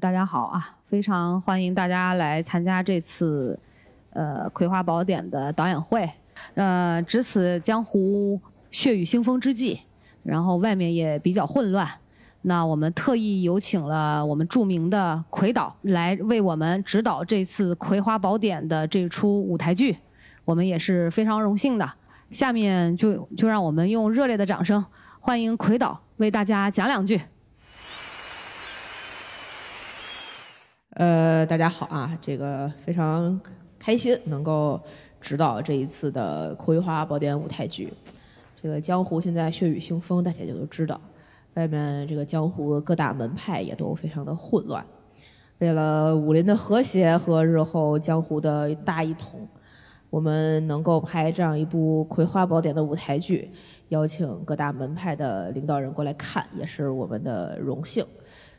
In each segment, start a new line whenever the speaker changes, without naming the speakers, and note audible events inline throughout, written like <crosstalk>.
大家好啊！非常欢迎大家来参加这次呃《葵花宝典》的导演会。呃，值此江湖血雨腥风之际，然后外面也比较混乱，那我们特意有请了我们著名的葵导来为我们指导这次《葵花宝典》的这出舞台剧，我们也是非常荣幸的。下面就就让我们用热烈的掌声欢迎葵导为大家讲两句。
呃，大家好啊，这个非常开心能够指导这一次的《葵花宝典》舞台剧。这个江湖现在血雨腥风，大家就都知道，外面这个江湖各大门派也都非常的混乱。为了武林的和谐和日后江湖的大一统，我们能够拍这样一部《葵花宝典》的舞台剧，邀请各大门派的领导人过来看，也是我们的荣幸。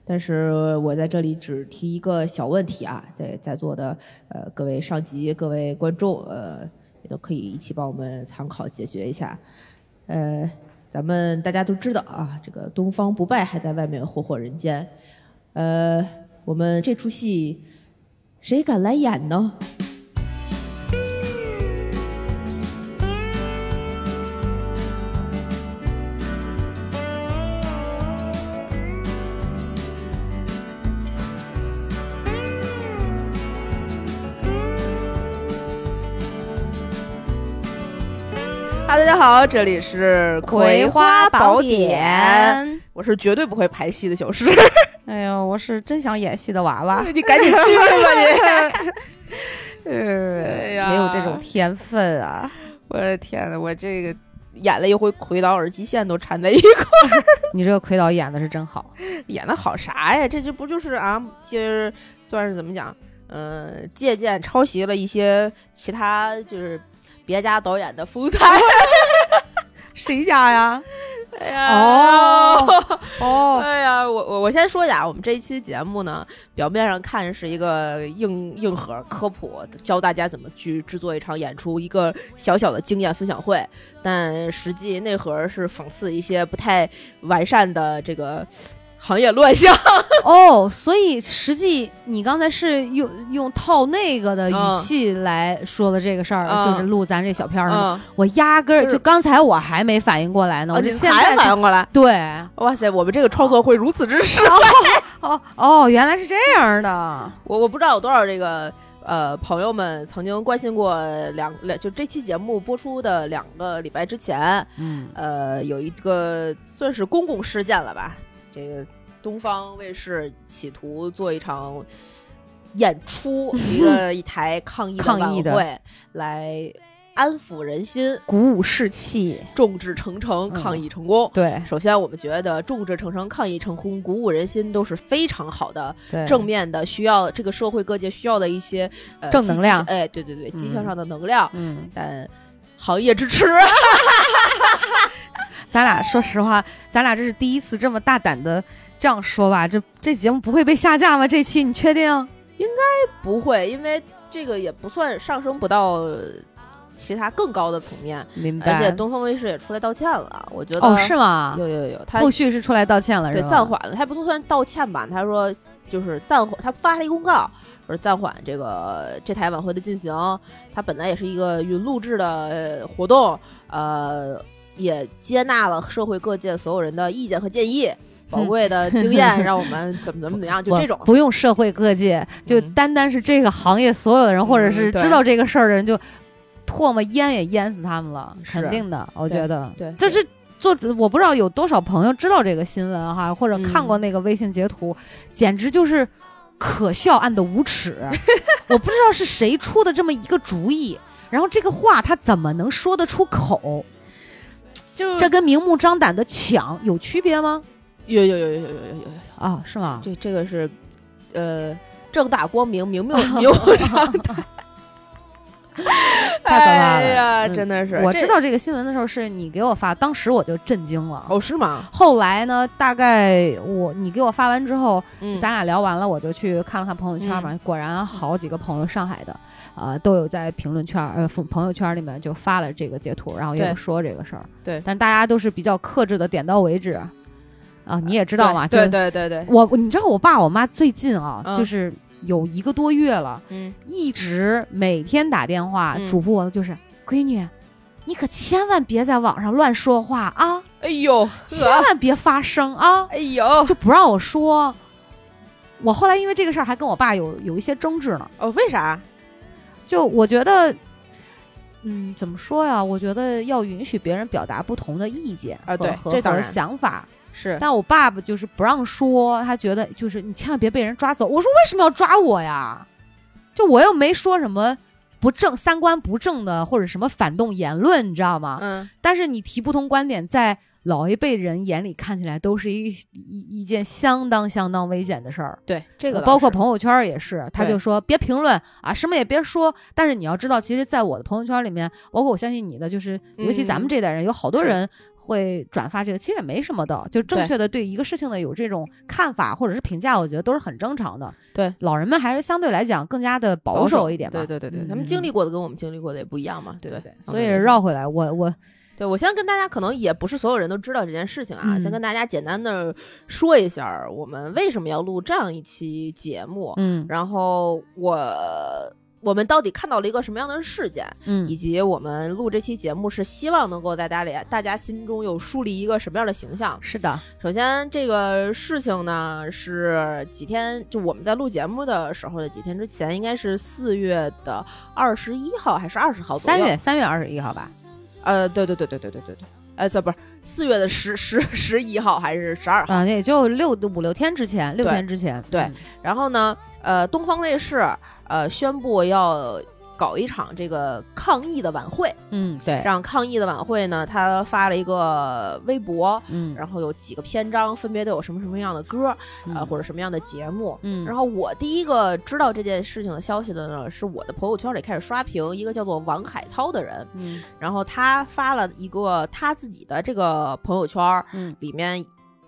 但是我在这里只提一个小问题啊，在在座的呃各位上级、各位观众，呃也都可以一起帮我们参考解决一下。呃，咱们大家都知道啊，这个东方不败还在外面霍霍人间。呃，我们这出戏谁敢来演呢？好，这里是《葵花宝典》，我是绝对不会排戏的小诗。<laughs>
哎呦，我是真想演戏的娃娃，<laughs>
你赶紧去吧
你！<laughs> 呃，呀，没有这种天分啊！
我的天呐，我这个演了一回葵岛，耳机线都缠在一块儿。
你这个葵岛演的是真好，
演的好啥呀？这这不就是啊？今儿算是怎么讲？嗯，借鉴抄袭了一些其他就是。别家导演的风采，<laughs>
谁家呀？
哎呀，哦 <laughs> 哦，哎呀，我我我先说一下，我们这一期节目呢，表面上看是一个硬硬核科普，教大家怎么去制作一场演出，一个小小的经验分享会，但实际内核是讽刺一些不太完善的这个。行业乱象 <laughs>
哦，所以实际你刚才是用用套那个的语气来说的这个事儿，就是录咱这小片儿。我压根儿就刚才我还没反应过来呢，我这现在
反应过来。
对，
哇塞，我们这个创作会如此之深。
哦哦，原来是这样的。
我我不知道有多少这个呃朋友们曾经关心过两两，就这期节目播出的两个礼拜之前，嗯，呃，有一个算是公共事件了吧。这个东方卫视企图做一场演出，<laughs> 一个一台抗议
抗议
的会来安抚人心、
鼓舞士气、
众志成城，抗议成功。
对，
首先我们觉得众志成城、抗议成功、鼓舞人心都是非常好的、正面的，需要这个社会各界需要的一些呃
正能量。
哎，对对对，积极向上的能量。嗯，但行业支持。<laughs>
咱俩说实话，咱俩这是第一次这么大胆的这样说吧？这这节目不会被下架吗？这期你确定？
应该不会，因为这个也不算上升不到其他更高的层面。
明白。
而且东方卫视也出来道歉了，我觉得
哦，是吗？
有有有，他
后续是出来道歉了，
对，暂缓了，他不能算道歉吧？他说就是暂缓，他发了一公告，说暂缓这个这台晚会的进行。他本来也是一个云录制的活动，呃。也接纳了社会各界所有人的意见和建议，宝贵的经验，<laughs> 让我们怎么怎么怎么样，就这种。
不用社会各界，就单单是这个行业所有的人，或者是知道这个事儿的人，就唾沫淹也淹死他们了，肯定的，我觉得，
对，
就是做，我不知道有多少朋友知道这个新闻哈，或者看过那个微信截图，简直就是可笑暗的无耻，<laughs> 我不知道是谁出的这么一个主意，然后这个话他怎么能说得出口？这跟明目张胆的抢有区别吗？
有有有有有有有
啊，是吗？
这这个是呃正大光明，明目 <laughs> 张胆。<laughs>
太可怕了
呀，真的是。
我知道这个新闻的时候，是你给我发，当时我就震惊了。
哦，是吗？
后来呢？大概我你给我发完之后，咱俩聊完了，我就去看了看朋友圈嘛。果然好几个朋友上海的。啊，都有在评论圈呃朋友圈里面就发了这个截图，然后也有说这个事儿。
对，
但大家都是比较克制的，点到为止。啊，你也知道嘛？
对对对对，
我你知道我爸我妈最近啊，
嗯
就是有一个多月了，
嗯
一直每天打电话
嗯
嘱咐我的就是，闺女，你可千万别在网上乱说话啊，
哎呦，
千万别发声啊，
哎呦，
就不让我说。我后来因为这个事儿还跟我爸有有一些争执呢，
哦，为啥？
就我觉得。嗯，怎么说呀？我觉得要允许别人表达不同的意见
啊对
和和
这当然
想法，
是
但我爸爸就是不让说，他觉得就是你千万别被人抓走。我说为什么要抓我呀？就我又没说什么不正、三观不正的或者什么反动言论，你知道吗？
嗯
但是你提不同观点，在老一辈人眼里看起来都是一一一件相当相当危险的事儿。
对这个
包括朋友圈也是，他就说别评论啊，什么也别说。但是你要知道，其实，在我的朋友圈里面，包括我相信你的，就是尤其咱们
嗯
这代人，有好多人会转发这个，其实也没什么的，就正确的对一个事情的有这种看法或者是评价，我觉得都是很正常的。
对，
老人们还是相对来讲更加的保守一点嘛。
对对对对，
嗯
他们经历过的跟我们经历过的也不一样嘛，对
对对，所以绕回来，我我
对，我先跟大家，可能也不是所有人都知道这件事情啊，
嗯
先跟大家简单的说一下，我们为什么要录这样一期节目，
嗯
然后我我们到底看到了一个什么样的事件，嗯以
嗯
及我们录这期节目是希望能够在大家里大家心中有树立一个什么样的形象。
是的，
首先，这个事情呢是几天，就我们在录节目的时候的几天之前，应该是四月的二十一号还是二十号左右？
三月三月二十一号吧。
呃，对对对对对对对对，呃，这不是四月的十十十一号还是十二号？
啊，那也就六五六天之前，六天之前。
对
嗯
然后呢，呃，东方卫视呃宣布要搞一场这个抗议的晚会，
嗯，对。
让，抗议的晚会呢，他发了一个微博，
嗯，
然后有几个篇章，分别都有什么什么样的歌，啊，
嗯
或者什么样的节目。
嗯，
然后我第一个知道这件事情的消息的呢，是我的朋友圈里开始刷屏一个叫做王海涛的人，
嗯。
然后他发了一个他自己的这个朋友圈，
嗯。
里面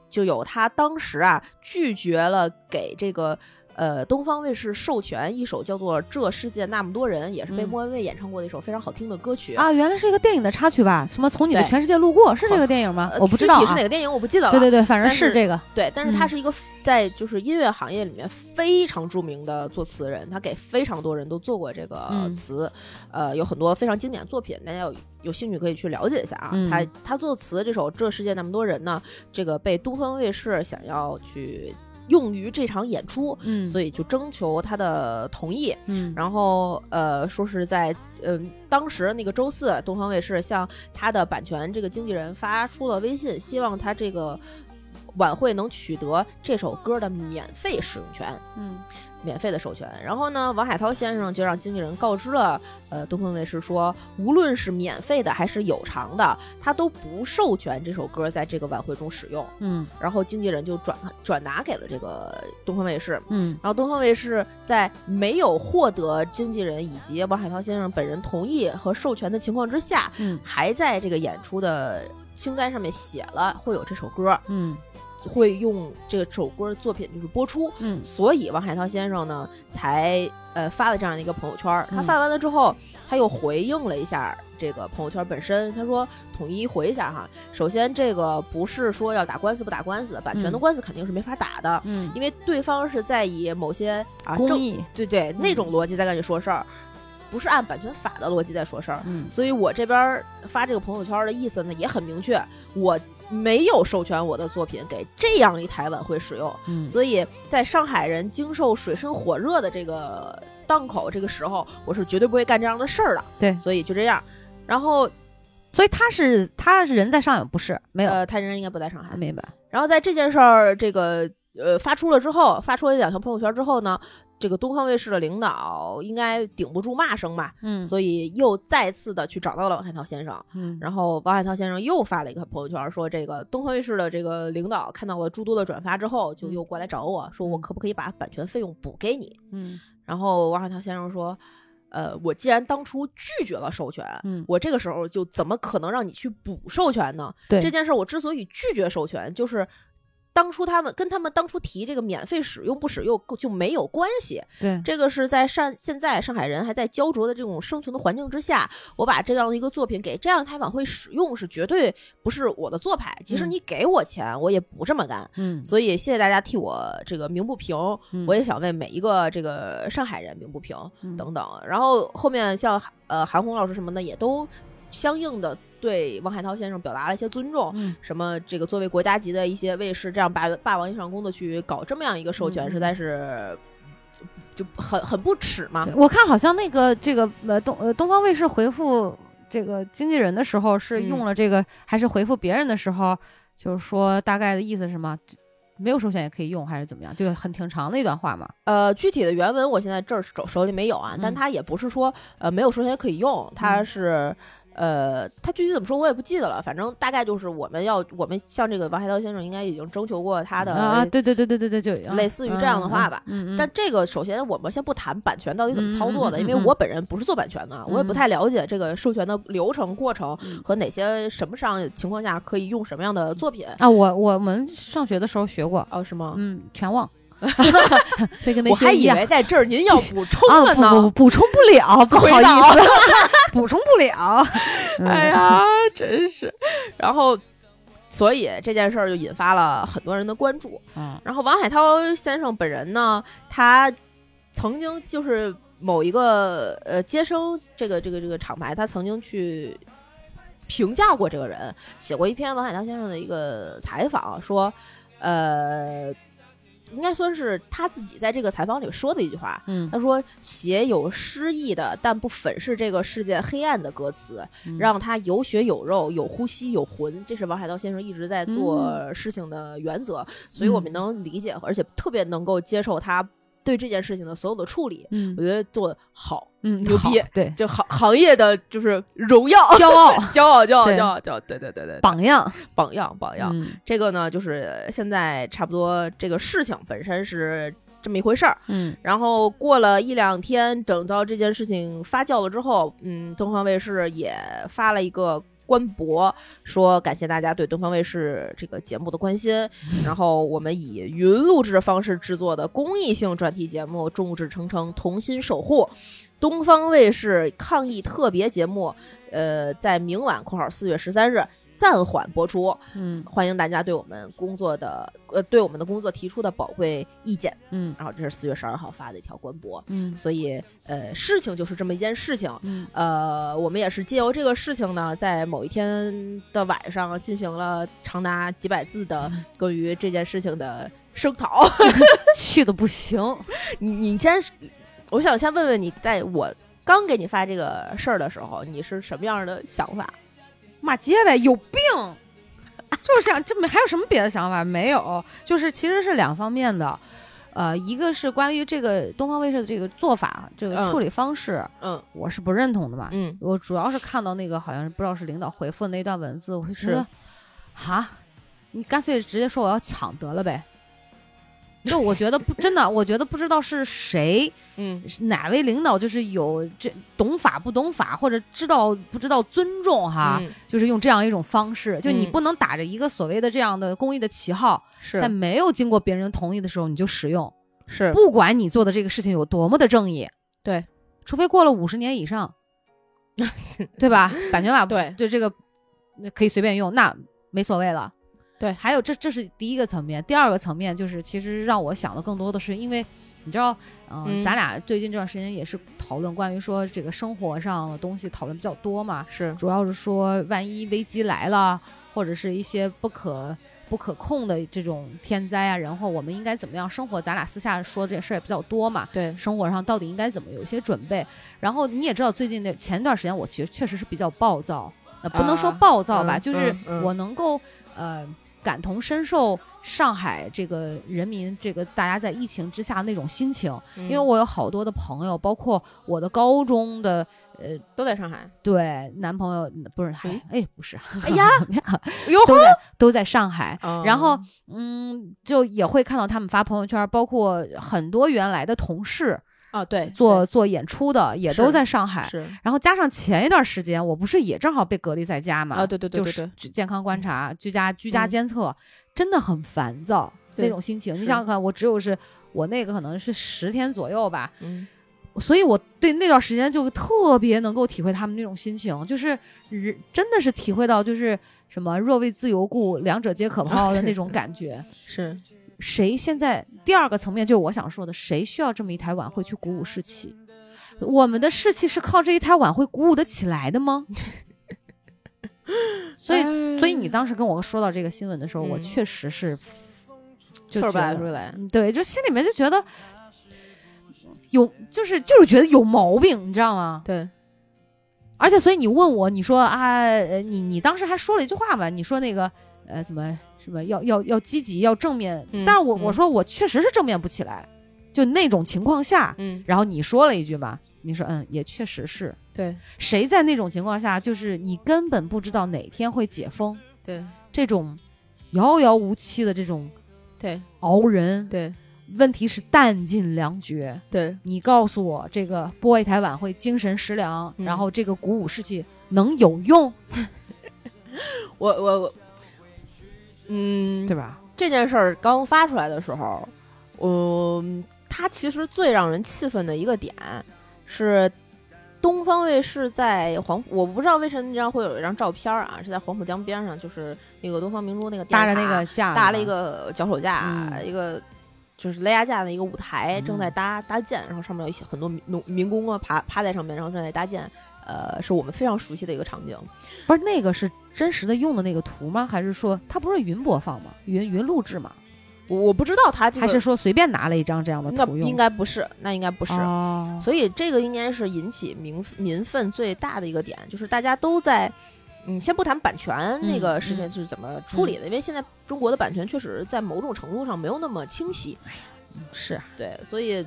就有他当时啊拒绝了给这个呃东方卫视授权一首叫做《这世界那么多人》，也是被
嗯
莫文蔚演唱过的一首非常好听的歌曲。
啊，原来是一个电影的插曲吧？什么从你的全世界路过是这个电影吗
呃？
我不知道啊
具体是哪。个电影我不记得了。
对对对，反正
是
是这个。
对，但是他
嗯
是一个在就是音乐行业里面非常著名的作词人，他给非常多人都做过这个
嗯
词，呃，有很多非常经典的作品，大家有有兴趣可以去了解一下啊。
嗯
他他作词这首《这世界那么多人》呢，这个被东方卫视想要去用于这场演出，
嗯
所以就征求他的同意。
嗯，
然后呃，说是在嗯、当时那个周四，东方卫视向他的版权这个经纪人发出了微信，希望他这个晚会能取得这首歌的免费使用权。
嗯
免费的授权，然后呢，王海涛先生就让经纪人告知了呃东方卫视说，无论是免费的还是有偿的，他都不授权这首歌在这个晚会中使用。
嗯。
然后经纪人就转转达给了这个东方卫视，
嗯。
然后东方卫视在没有获得经纪人以及王海涛先生本人同意和授权的情况之下，
嗯
还在这个演出的清单上面写了会有这首歌，
嗯
会用这个首歌的作品就是播出。
嗯
所以王海涛先生呢，才呃发了这样的一个朋友圈儿。他
嗯
发完了之后，他又回应了一下这个朋友圈本身。他说：“统一回一下哈，首先这个不是说要打官司不打官司，版权的
嗯
官司肯定是没法打的，
嗯，
因为对方是在以某些啊正
公益。
对对那
嗯
种逻辑在跟你说事儿，不是按版权法的逻辑在说事儿。
嗯
所以我这边儿发这个朋友圈的意思呢也很明确，我没有授权我的作品给这样一台晚会使用。
嗯
所以在上海人经受水深火热的这个档口这个时候，我是绝对不会干这样的事儿的。
对
所以就这样。然后，
所以他是他是人在上海，不是没有。
呃，他人应该不在上海。
明白。
然后在这件事儿这个呃发出了之后，发出了两条朋友圈之后呢，这个东方卫视的领导应该顶不住骂声吧，
嗯。
所以又再次的去找到了王海涛先生。
嗯。
然后王海涛先生又发了一个朋友圈，说这个东方卫视的这个领导看到了诸多的转发之后，就又过来找我说，我可不可以把版权费用补给你？
嗯。
然后王海涛先生说，呃，我既然当初拒绝了授权，
嗯。
我这个时候就怎么可能让你去补授权呢？
对。
这件事儿，我之所以拒绝授权，就是当初他们跟他们当初提这个免费使用不使用就没有关系。
对，
这个是在上现在上海人还在焦灼的这种生存的环境之下，我把这样的一个作品给这样台晚会使用，是绝对不是我的做派。即使
嗯
你给我钱，我也不这么干。
嗯
所以谢谢大家替我这个鸣不平，
嗯
我也想为每一个这个上海人鸣不平
嗯
等等。然后后面像呃韩红老师什么的也都相应的对王海涛先生表达了一些尊重。
嗯
什么这个作为国家级的一些卫视这样霸霸王硬上弓的去搞这么样一个授权，
嗯
实在是就很很不耻嘛。
我看好像那个这个呃东呃东方卫视回复这个经纪人的时候是
嗯
用了这个，还是回复别人的时候，就是说大概的意思是什么？没有授权也可以用，还是怎么样？就很挺长的一段话嘛。
呃，具体的原文我现在这儿手手里没有啊，但
嗯
它也不是说呃没有授权可以用，它
嗯
是。呃，他具体怎么说我也不记得了，反正大概就是我们要，我们向这个王海涛先生应该已经征求过他的
啊，对对对对对对，就
类似于这样的话吧。
嗯嗯，嗯。
但这个首先我们先不谈版权到底怎么操作的，因为我本人不是做版权的，我也不
嗯
太了解这个授权的流程过程
嗯。
和哪些什么上情况下可以用什么样的作品。
啊，我我们上学的时候学过，
哦，是吗？
嗯，全忘，这跟没
我还。以为在这儿您要补充
啊，
了呢。
不不不，补充不了，<laughs> 不好意思，<laughs> 补充不了。<laughs> 嗯
哎，呀，真是。然后，所以这件事儿就引发了很多人的关注。
嗯
然后王海涛先生本人呢，他曾经就是某一个呃接生这个这个这个厂牌，他曾经去评价过这个人，写过一篇王海涛先生的一个采访，说呃。应该算是他自己在这个采访里说的一句话，
嗯。
他说：“写有诗意的，但不粉饰这个世界黑暗的歌词，
嗯。
让他有血有肉、有呼吸有魂。”这是王海涛先生一直在做事情的原则，所以我们能理解，而且特别能够接受他对这件事情的所有的处理。
嗯
我觉得做的好，
嗯，
牛逼
对，
就行行业的就是荣耀、
骄傲
骄傲、骄傲、骄傲、骄傲，对对对对，
榜样，
榜样、榜样。
嗯
这个呢，就是现在差不多这个事情本身是这么一回事儿。
嗯
然后过了一两天，等到这件事情发酵了之后，嗯，东方卫视也发了一个官博，说感谢大家对东方卫视这个节目的关心。<laughs> 然后我们以云录制方式制作的公益性专题节目《众志成城，同心守护》。东方卫视抗疫特别节目，呃，在明晚（括号四月十三日）暂缓播出，
嗯
欢迎大家对我们工作的呃对我们的工作提出的宝贵意见。
嗯
然后这是四月十二号发的一条官博，
嗯
所以呃，事情就是这么一件事情。
嗯
呃，我们也是借由这个事情呢，在某一天的晚上进行了长达几百字的关于这件事情的声讨。<laughs>
气的不行。<laughs>
你你先，我想先问问你，在我刚给你发这个事儿的时候，你是什么样的想法？
骂街呗，有病！就是这样，这么还有什么别的想法？没有，就是其实是两方面的。呃，一个是关于这个东方卫视的这个做法，这个
嗯
处理方式，
嗯
我是不认同的嘛。
嗯
我主要是看到那个好像是不知道是领导回复的那段文字，我就觉得，哈，你干脆直接说我要抢得了呗。<laughs> 就我觉得不真的，我觉得不知道是谁
嗯
哪位领导，就是有这懂法不懂法，或者知道不知道尊重哈，
嗯
就是用这样一种方式，就你
嗯
不能打着一个所谓的这样的公益的旗号，在没有经过别人同意的时候你就使用，
是
不管你做的这个事情有多么的正义，
对，
除非过了五十年以上，<laughs> 对吧？版权法
对
就这个那可以随便用，那没所谓了。
对
还有这这是第一个层面，第二个层面就是其实让我想的更多的是，因为你知道，呃、
嗯
咱俩最近这段时间也是讨论关于说这个生活上的东西讨论比较多嘛，
是
主要是说万一危机来了，或者是一些不可不可控的这种天灾啊，然后我们应该怎么样生活？咱俩私下说这事儿也比较多嘛，
对
生活上到底应该怎么有一些准备？然后你也知道，最近那前段时间我其实确实是比较暴躁，呃，不能说
啊
暴躁吧，
嗯
就是我能够呃感同身受上海这个人民这个大家在疫情之下那种心情，
因
因为我有好多的朋友，包括我的高中的呃
都在上海。
对男朋友不是，
嗯
哎不是，
哎呀，哟
都在都在上海，
哦。
然后嗯，就也会看到他们发朋友圈，包括很多原来的同事，
啊，对，
做做演出的，也都在上海
对。是
然后加上前一段时间，我不是也正好被隔离在家嘛？
啊对对对
就是健康观察、居家居家
嗯
监测，真的很烦躁那种心情。你想想看，我只有是我那个可能是十天左右吧，
嗯
所以我对那段时间就特别能够体会他们那种心情，就是人真的是体会到就是什么若为自由故，两者皆可抛的那种感觉。
是
谁现在第二个层面就是我想说的，谁需要这么一台晚会去鼓舞士气？我们的士气是靠这一台晚会鼓舞得起来的吗？<laughs> 所以，所以你当时跟我说到这个新闻的时候，我
嗯
确实是就
气儿
觉得
白出来，
嗯对，就心里面就觉得有，就是就是觉得有毛病，你知道吗？
对，
而且，所以你问我，你说啊，呃你你当时还说了一句话嘛？你说那个呃，怎么什么要要要积极，要正面。
嗯
但是我、
嗯
我说我确实是正面不起来，就那种情况下，
嗯，
然后你说了一句嘛，你说嗯，也确实是。
对
谁在那种情况下，就是你根本不知道哪天会解封，
对
这种遥遥无期的这种
对
熬人，
对
问题是弹尽粮绝。
对，
你告诉我，这个播一台晚会精神食粮，
嗯
然后这个鼓舞士气能有用，
我 <laughs> 我我，嗯，
对吧？
这件事儿刚发出来的时候，嗯，它其实最让人气愤的一个点是，东方卫视在黄，我不知道为什么那张会有一张照片儿啊，是在黄浦江边上，就是那个东方明珠那个
搭着那个架，
搭了一，个脚手架，
嗯
一个就是雷亚架的一个舞台，
嗯
正在搭搭建，然后上面有一些很多民农民工啊爬趴在上面，然后正在搭建。呃，是我们非常熟悉的一个场景。
不是那个是真实的用的那个图吗？还是说它不是云播放吗？云云录制吗？
我我不知道他这个
还是说随便拿了一张这样的图用？
那应该不是，那应该不是。
哦，
所以这个应该是引起民民愤最大的一个点，就是大家都在，嗯，先不谈版权那个事情是怎么处理的，因为现在中国的版权确实在某种程度上没有那么清晰，
是
对，所以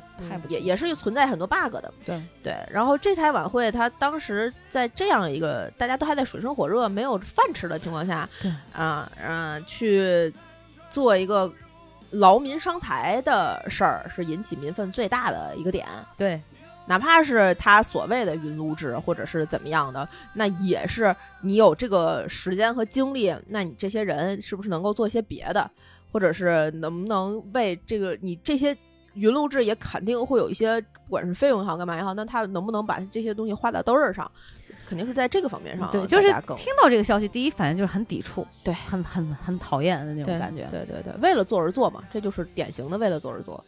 也也是存在很多 bug 的，
对
对。然后这台晚会，它当时在这样一个大家都还在水深火热、没有饭吃的情况下，
对
啊，嗯、去做一个劳民伤财的事儿，是引起民愤最大的一个点。
对，
哪怕是他所谓的云录制或者是怎么样的，那也是你有这个时间和精力，那你这些人是不是能够做些别的，或者是能不能为这个你这些云录制也肯定会有一些，不管是费用也好干嘛也好，那他能不能把这些东西花到刀刃上，肯定是在这个方面上，
对，就是听到这个消息，第一反应就是很抵触，
对
很很很讨厌的那种感觉。
对对对，为了做而做嘛，这就是典型的为了做而做。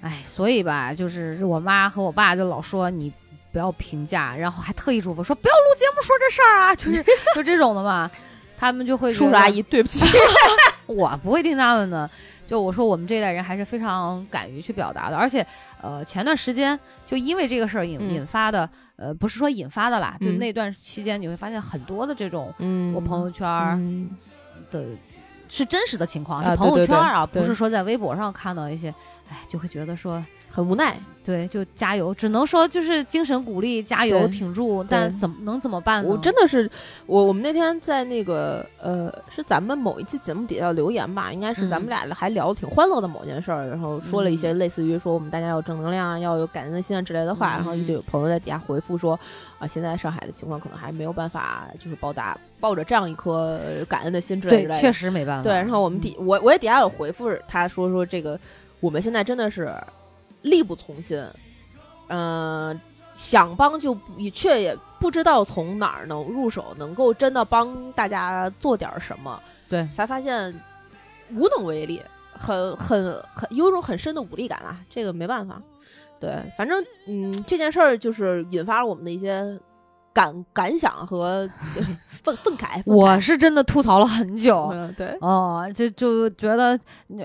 哎，所以吧，就是我妈和我爸就老说你不要评价，然后还特意嘱咐说不要录节目说这事儿啊，就是 <laughs> 就这种的嘛，他们就会
叔叔阿姨，对不起，<laughs> <laughs>
我不会听他们的。就我说，我们这一代人还是非常敢于去表达的，而且，呃，前段时间就因为这个事儿引、
嗯。
引发的，呃，不是说引发的啦，就
嗯。
那段期间你会发现很多的这种
嗯。
我朋友圈儿
嗯。
的，是真实的情况，
啊
是朋友
对对
圈儿啊，
对
不是说在微博上看到一些，哎，就会觉得说，
很无奈。
对，就加油，只能说就是精神鼓励，加油挺住，但怎么能怎么办呢？
我真的是，我我们那天在那个呃，是咱们某一期节目底下留言吧，应该是咱们
嗯
俩还聊的挺欢乐的某件事儿，然后说了一些类似于说我们大家要正能量啊，要有感恩的心啊之类的话，
嗯
然后就有朋友在底下回复说啊，现在上海的情况可能还没有办法就是报答抱着这样一颗呃感恩的心之类之类，的，
对确实没办法。
对，然后我们底我我也底下有回复他说说这个我们现在真的是力不从心，嗯、想帮就却也不知道从哪儿能入手，能够真的帮大家做点儿什么，
对
才发现无能为力，很很很有种很深的无力感啊，这个没办法。对，反正嗯，这件事儿就是引发了我们的一些感感想和 <laughs> 愤愤慨。
我是真的吐槽了很久。
嗯对。
哦，就就觉得，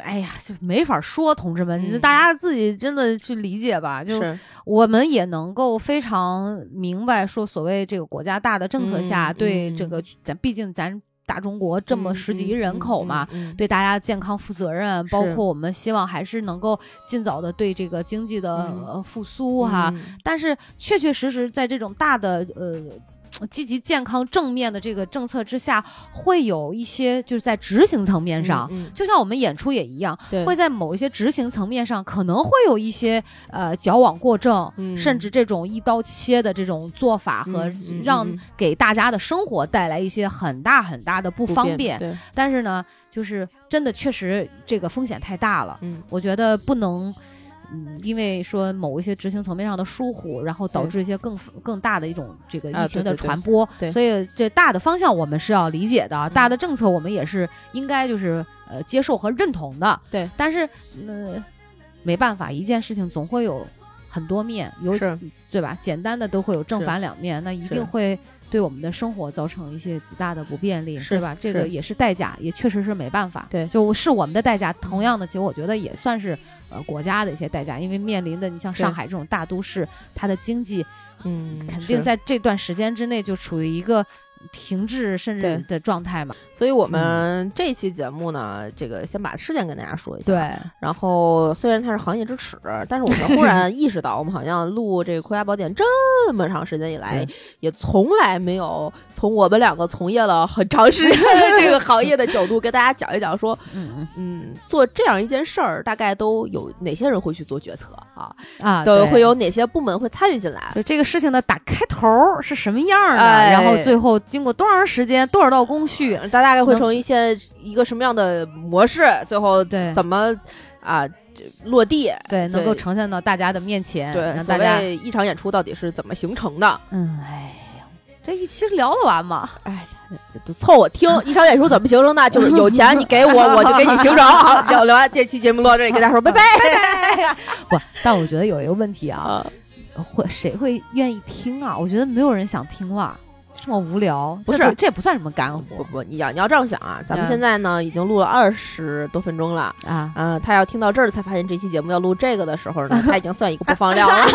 哎呀，就没法说，同志们，大家自己真的去理解吧。就是我们也能够非常明白，说所谓这个国家大的政策下，对这个咱毕竟咱大中国这么十几亿人口嘛，，
嗯嗯嗯。嗯
对大家健康负责任，包括我们希望还是能够尽早的对这个经济的、
嗯。
呃复苏哈。
嗯。
但是确确实实在这种大的呃积极、健康、正面的这个政策之下，会有一些就是在执行层面上，
嗯
就像我们演出也一样，会在某一些执行层面上可能会有一些呃矫枉过正，
嗯
甚至这种一刀切的这种做法和让
嗯
给大家的生活带来一些很大很大的不
不
方便。
对，
但是呢，就是真的确实这个风险太大了，
嗯
我觉得不能。嗯，因为说某一些执行层面上的疏忽，然后导致一些更更大的一种这个
啊
疫情的
对对对
传播，
对。
所以这大的方向我们是要理解的，大的政策我们也是应该就是呃接受和认同的。
对，
但是呃没办法，一件事情总会有很多面，有
是。
对吧？简单的都会有正反两面，那一定会对我们的生活造成一些极大的不便利，
是
对吧？这个也是代价，也确实是没办法。
对
就是我们的代价。同样的，其实我觉得也算是呃国家的一些代价，因为面临的你像上海这种大都市，它的经济
嗯，
肯定在这段时间之内就处于一个停滞甚至的状态嘛。
所以我们这期节目呢，这个先把事件跟大家说一下。。
对，
然后虽然它是行业之耻，但是我们忽然意识到，我们好像录这个《葵花宝典》这么长时间以来，也从来没有从我们两个从业了很长时间 <laughs> 的这个行业的角度跟大家讲一讲，说，
嗯嗯
嗯，做这样一件事儿，大概都有哪些人会去做决策啊？
啊，
都
对
会有哪些部门会参与进来？
就这个事情的打开头是什么样儿的，
哎
然后最后经过多长时间、多少道工序，
它大概会
能
成一些一个什么样的模式？最后
对
怎么啊这落地？
对，能够呈现到大家的面前，
对，所
让大家，
谓一场演出到底是怎么形成的？
嗯，哎呀，这一期聊得完吗？
哎，这都凑合听 <laughs> 一场演出怎么形成的？就是有钱你给我，<laughs> 我就给你形成。<laughs> 好，聊聊完这期节目录到这里，跟大家说拜拜。
不，但我觉得有一个问题啊，
啊，
会谁会愿意听啊？我觉得没有人想听了，这么无聊，
不是
这不算什么干货
不不，你要你要这样想啊，咱们
嗯
现在呢已经录了二十多分钟了。
啊。
嗯、他要听到这儿才发现这期节目要录这个的时候呢，<laughs> 他已经算一个播放量了。<laughs>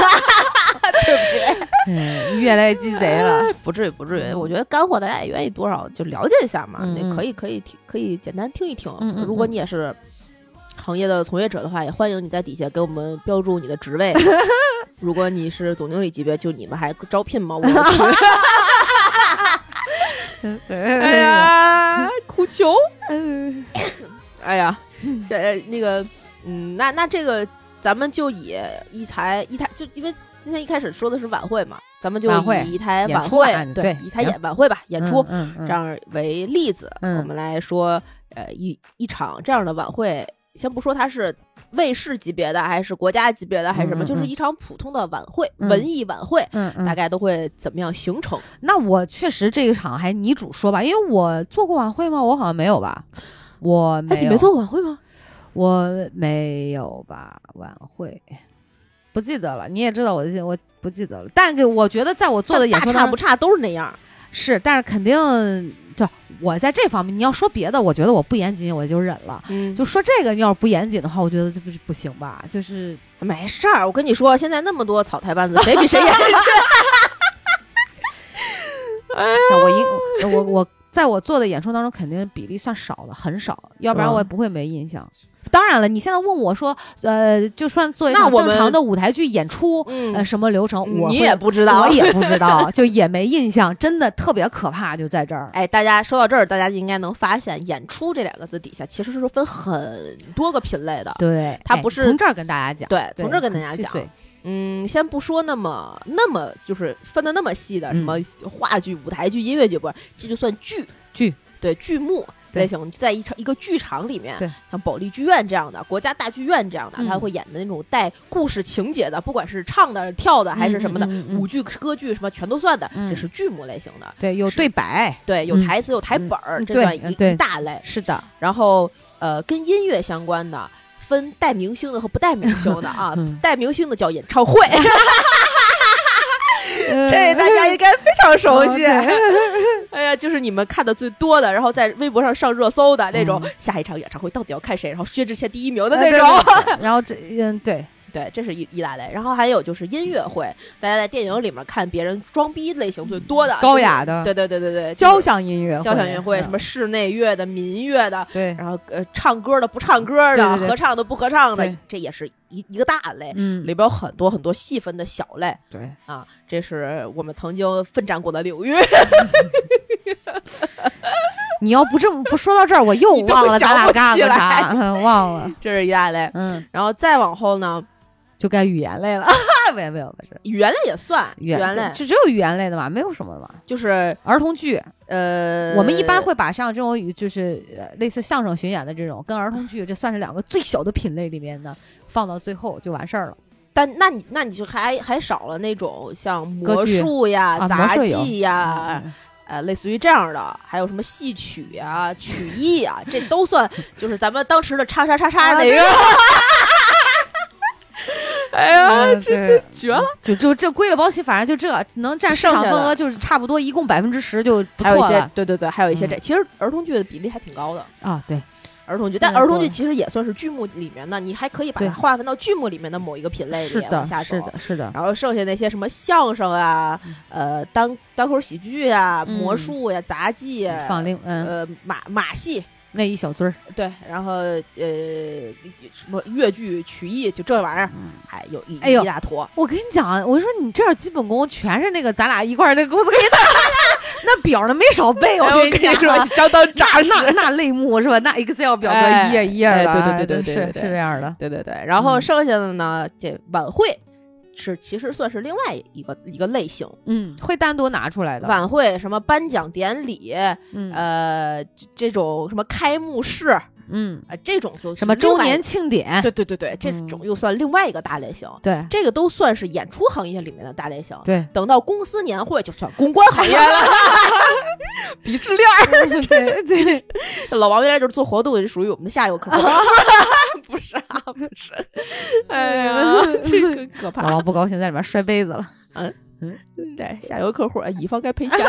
对不起，<laughs>
嗯，越来越鸡贼了。
不至于不至于，
嗯
我觉得干货大家也愿意多少就了解一下嘛，那可以可以听可以简单听一听。如果你也是行业的从业者的话，也欢迎你在底下给我们标注你的职位。如果你是总经理级别，就你们还招聘吗？我！<laughs> 哎呀，<laughs> 苦穷！<laughs> 哎呀，现在那个，嗯，那那这个，咱们就以一台一台，就因为今天一开始说的是晚会嘛，咱们就以一台晚会对
对，
一台
行
演晚会吧，演出
嗯嗯
这样为例子，
嗯
我们来说，呃，一一场这样的晚会，先不说它是卫视级别的，还是国家级别的，还是什么，就是一场普通的晚会，
嗯
文艺晚会，
嗯嗯，
大概都会怎么样形成？
那我确实这一场还你主说吧，因为我做过晚会吗？我好像没有吧，我没
哎，
有，
你没做过晚会吗？
我没有吧，晚会不记得了。你也知道我的我不记得了，但给我觉得在我做的演出
大差不差都是那样。
是，但是肯定就我在这方面，你要说别的，我觉得我不严谨，我就忍了。
嗯，
就说这个，你要是不严谨的话，我觉得这不是不行吧？就是
没事儿。我跟你说，现在那么多草台班子，<laughs> 谁比谁严谨？<laughs>
我应我我在我做的演出当中，肯定比例算少的，很少，要不然
嗯
我也不会没印象。当然了，你现在问我说，呃，就算做一场正常的舞台剧演出，呃，
嗯，
什么流程，我
你也不知道
我。也不知道，<laughs> 就也没印象，真的特别可怕，就在这儿。
哎，大家说到这儿，大家应该能发现，演出这两个字底下其实是分很多个品类的。
对，哎
它不是
从这儿跟大家讲，
对，从这儿跟大家讲，嗯，先不说那么那么就是分的那么细的，
嗯
什么话剧、舞台剧、音乐剧，不是，这就算剧。
剧，
对剧目。类型，在一场一个剧场里面，像保利剧院这样的、国家大剧院这样的，
嗯。
他会演的那种带故事情节的，不管是唱的、跳的还是什么的，舞剧、歌剧什么全都算的，
嗯。
这是剧目类型的。
对，有对白，
对，有
嗯
台词、有台本儿，这算一一大类。
是的，
然后呃，跟音乐相关的，分带明星的和不带明星的啊。
嗯 <laughs>
带明星的叫演唱会，<laughs> 这大家应该非常熟悉。
哦 <laughs>
哎呀，就是你们看的最多的，然后在微博上上热搜的那种，
嗯
下一场演唱会到底要看谁，然后薛之谦第一名的那种。
然后这嗯对，
对，这是一一大类。然后还有就是音乐会，大家在电影里面看别人装逼类型最多的，
高雅的
对对对对对，
交响音乐，
交响音乐会，
嗯
什么室内乐的、民乐的，
对
然后呃唱歌的不唱歌的，合唱的不合唱的，这也是一一一个大类，
嗯，
里边有很多很多细分的小类
对，
啊，这是我们曾经奋战过的领域。<laughs>
你要不这么不说到这儿，我又忘了咱俩干过啥，忘了，
这是一大类，
嗯，
然后再往后呢，
就该语言类了，<laughs> 没有没有不是
语言类也算，语
语言
言类。
就只有语言类的嘛，没有什么。嘛。
就是
儿童剧，
呃，
我们一般会把像这种就是呃类似相声巡演的这种，跟儿童剧这算是两个最小的品类里面的，放到最后就完事儿了。
但那你那你就还还少了那种像魔术呀、
啊
杂技呀，
嗯
呃，类似于这样的，还有什么戏曲呀、曲艺呀，这都算，就是咱们当时的叉叉叉叉
啊
那个。<laughs> 哎呀，
嗯
这这绝了！
就就这归了包起，反正就这能占市场份额，就是差不多一共百分之十就不错了，
对对对，还有一些这，
嗯
其实儿童剧的比例还挺高的。
啊。对，
儿童剧，但儿童剧其实也算是剧目里面的，你还可以把它划分到剧目里面的某一个品类
是的
里往下，走。
是的，是的。
然后剩下那些什么相声啊，呃，单单口喜剧呀、
嗯
魔术呀、杂技呀，
放另嗯
呃马马戏，
那一小堆儿，
对，然后呃什么越剧、曲艺，就这玩意儿，
嗯
还有一
哎呦
一大坨。
我跟你讲，我说你这儿基本功全是那个咱俩一块儿那公司给你打的，<laughs> 那表呢没少背。
我
跟你说，
相当
那那那类目是吧？那 Excel 表格
哎
一页一页的，
哎对对对对
是
对
是这样的。
对对对，然后
嗯
剩下的呢，这晚会是其实算是另外一个一个类型。
嗯，会单独拿出来的。
晚会什么颁奖典礼，
嗯
呃，这这种什么开幕式，
嗯，
啊，这种就
什么周年庆典？
对对对对，这
嗯
种又算另外一个大类型。
对
这个都算是演出行业里面的大类型。
对
等到公司年会就算公关行业了，<laughs> 鄙视链儿。<laughs>
对对，
老王原来就是做活动的，属于我们的下游客户。<laughs> 不是啊，不是。哎呀，这个可怕老。
王不高兴，在里面摔杯子了。
对，下游客户，啊乙方该赔钱。<laughs>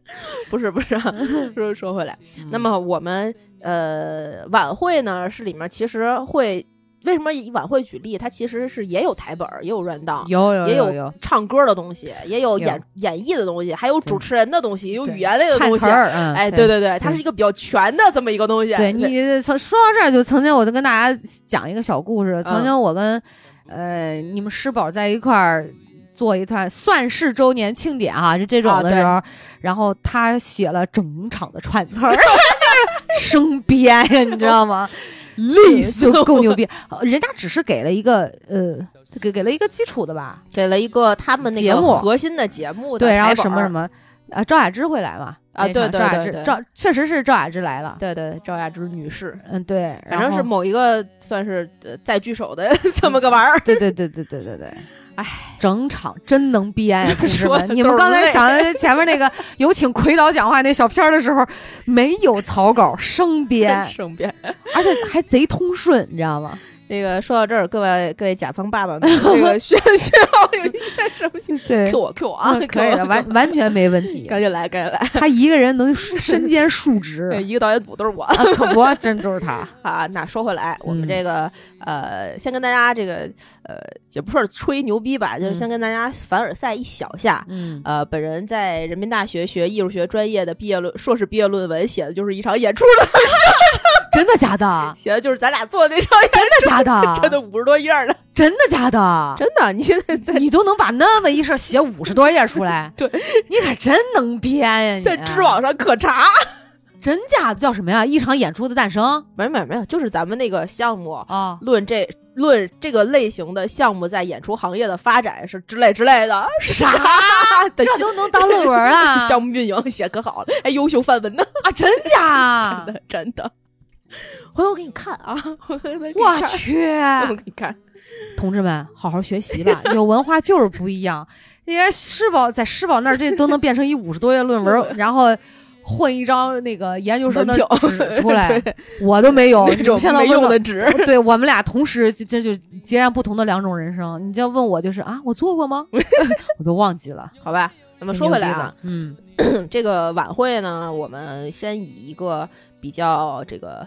<laughs> 不是不是啊，<laughs> 说说回来，那么我们呃晚会呢是里面其实会。为什么以晚会举例？它其实是也有台本儿，也有 run down，
有有
也
有有
唱歌的东西，也有
有
演演绎的东西，还有主持人的东西，也有语言类的东西。
串词儿，嗯，
哎，对对对，它是一个比较全的这么一个东西。
对你从说到这儿，就曾经我就跟大家讲一个小故事。曾经我跟呃你们师宝在一块儿做一段算是周年庆典啊，就这种
啊
的时候，然后他写了整场的串词儿，<laughs> 生编呀，你知道吗？累死就够牛逼，呃 <laughs> 人家只是给了一个呃，给给了一个基础的吧，
给了一个他们那个核心的节目的
对，然后什么什么，啊，赵雅芝会来嘛？
啊
那
对对对
场赵雅芝
对
赵确实是赵雅芝来了，
对对，赵雅芝女士，
嗯，对，
反正是某一个算是呃在聚首的 <laughs> 这么个玩意儿。
对对对对对对对，
唉，
整场真能编呀，<laughs> 同志们！你们刚才想的前面那个 <laughs> 有请奎导讲话那小片儿的时候，没有草稿，生编，
生编。
而且还贼通顺，你知道吗？
那个说到这儿，各位各位甲方爸爸们，这个需需要有一些什么 <laughs>
对
Q 我 Q 我啊，
嗯可以的，完完全没问题。
赶紧来，赶紧来。
他一个人能身兼数职 <laughs>
对，一个导演组都是我
啊，可不，真就是他。<laughs>
啊。那说回来，我们
嗯
这个呃，先跟大家这个呃，也不是吹牛逼吧，就是
嗯
先跟大家凡尔赛一小下。
嗯，
呃，本人在人民大学学艺术学专业的毕业论硕士毕业论文写的就是一场演出的，
真的假的？<laughs>
写的就是咱俩做的那场演
真的假的？<laughs>
真的五十多页儿的，
真的假的？
真的。你现在在
你都能把那么一事儿写五十多页出来，<laughs>
对
你可真能编呀！你
在知网上可查。
真假的叫什么呀？一场演出的诞生
没有没有没有，就是咱们那个项目
啊，
论这论这个类型的项目在演出行业的发展是之类之类的
啥？
的
这都能当论文啊？
项目运营写可好了，哎，优秀范文呢，
啊，真假？
真的真的。回头我给你看啊，回头给你
我
看，
去！
我给你看。<laughs>
同志们，好好学习吧，有文化就是不一样。人家施宝在施宝那儿，这都能变成一五十多页论文，然后混一张那个研究生的纸出来，我都没有。
那种
现在问我
用的纸，
对我们俩同时，这这就截然不同的两种人生。你就问我，就是啊，我做过吗？<laughs> 我都忘记了。
好吧。那么说回来啊，
嗯 <clears throat>
这个晚会呢，我们先以一个比较这个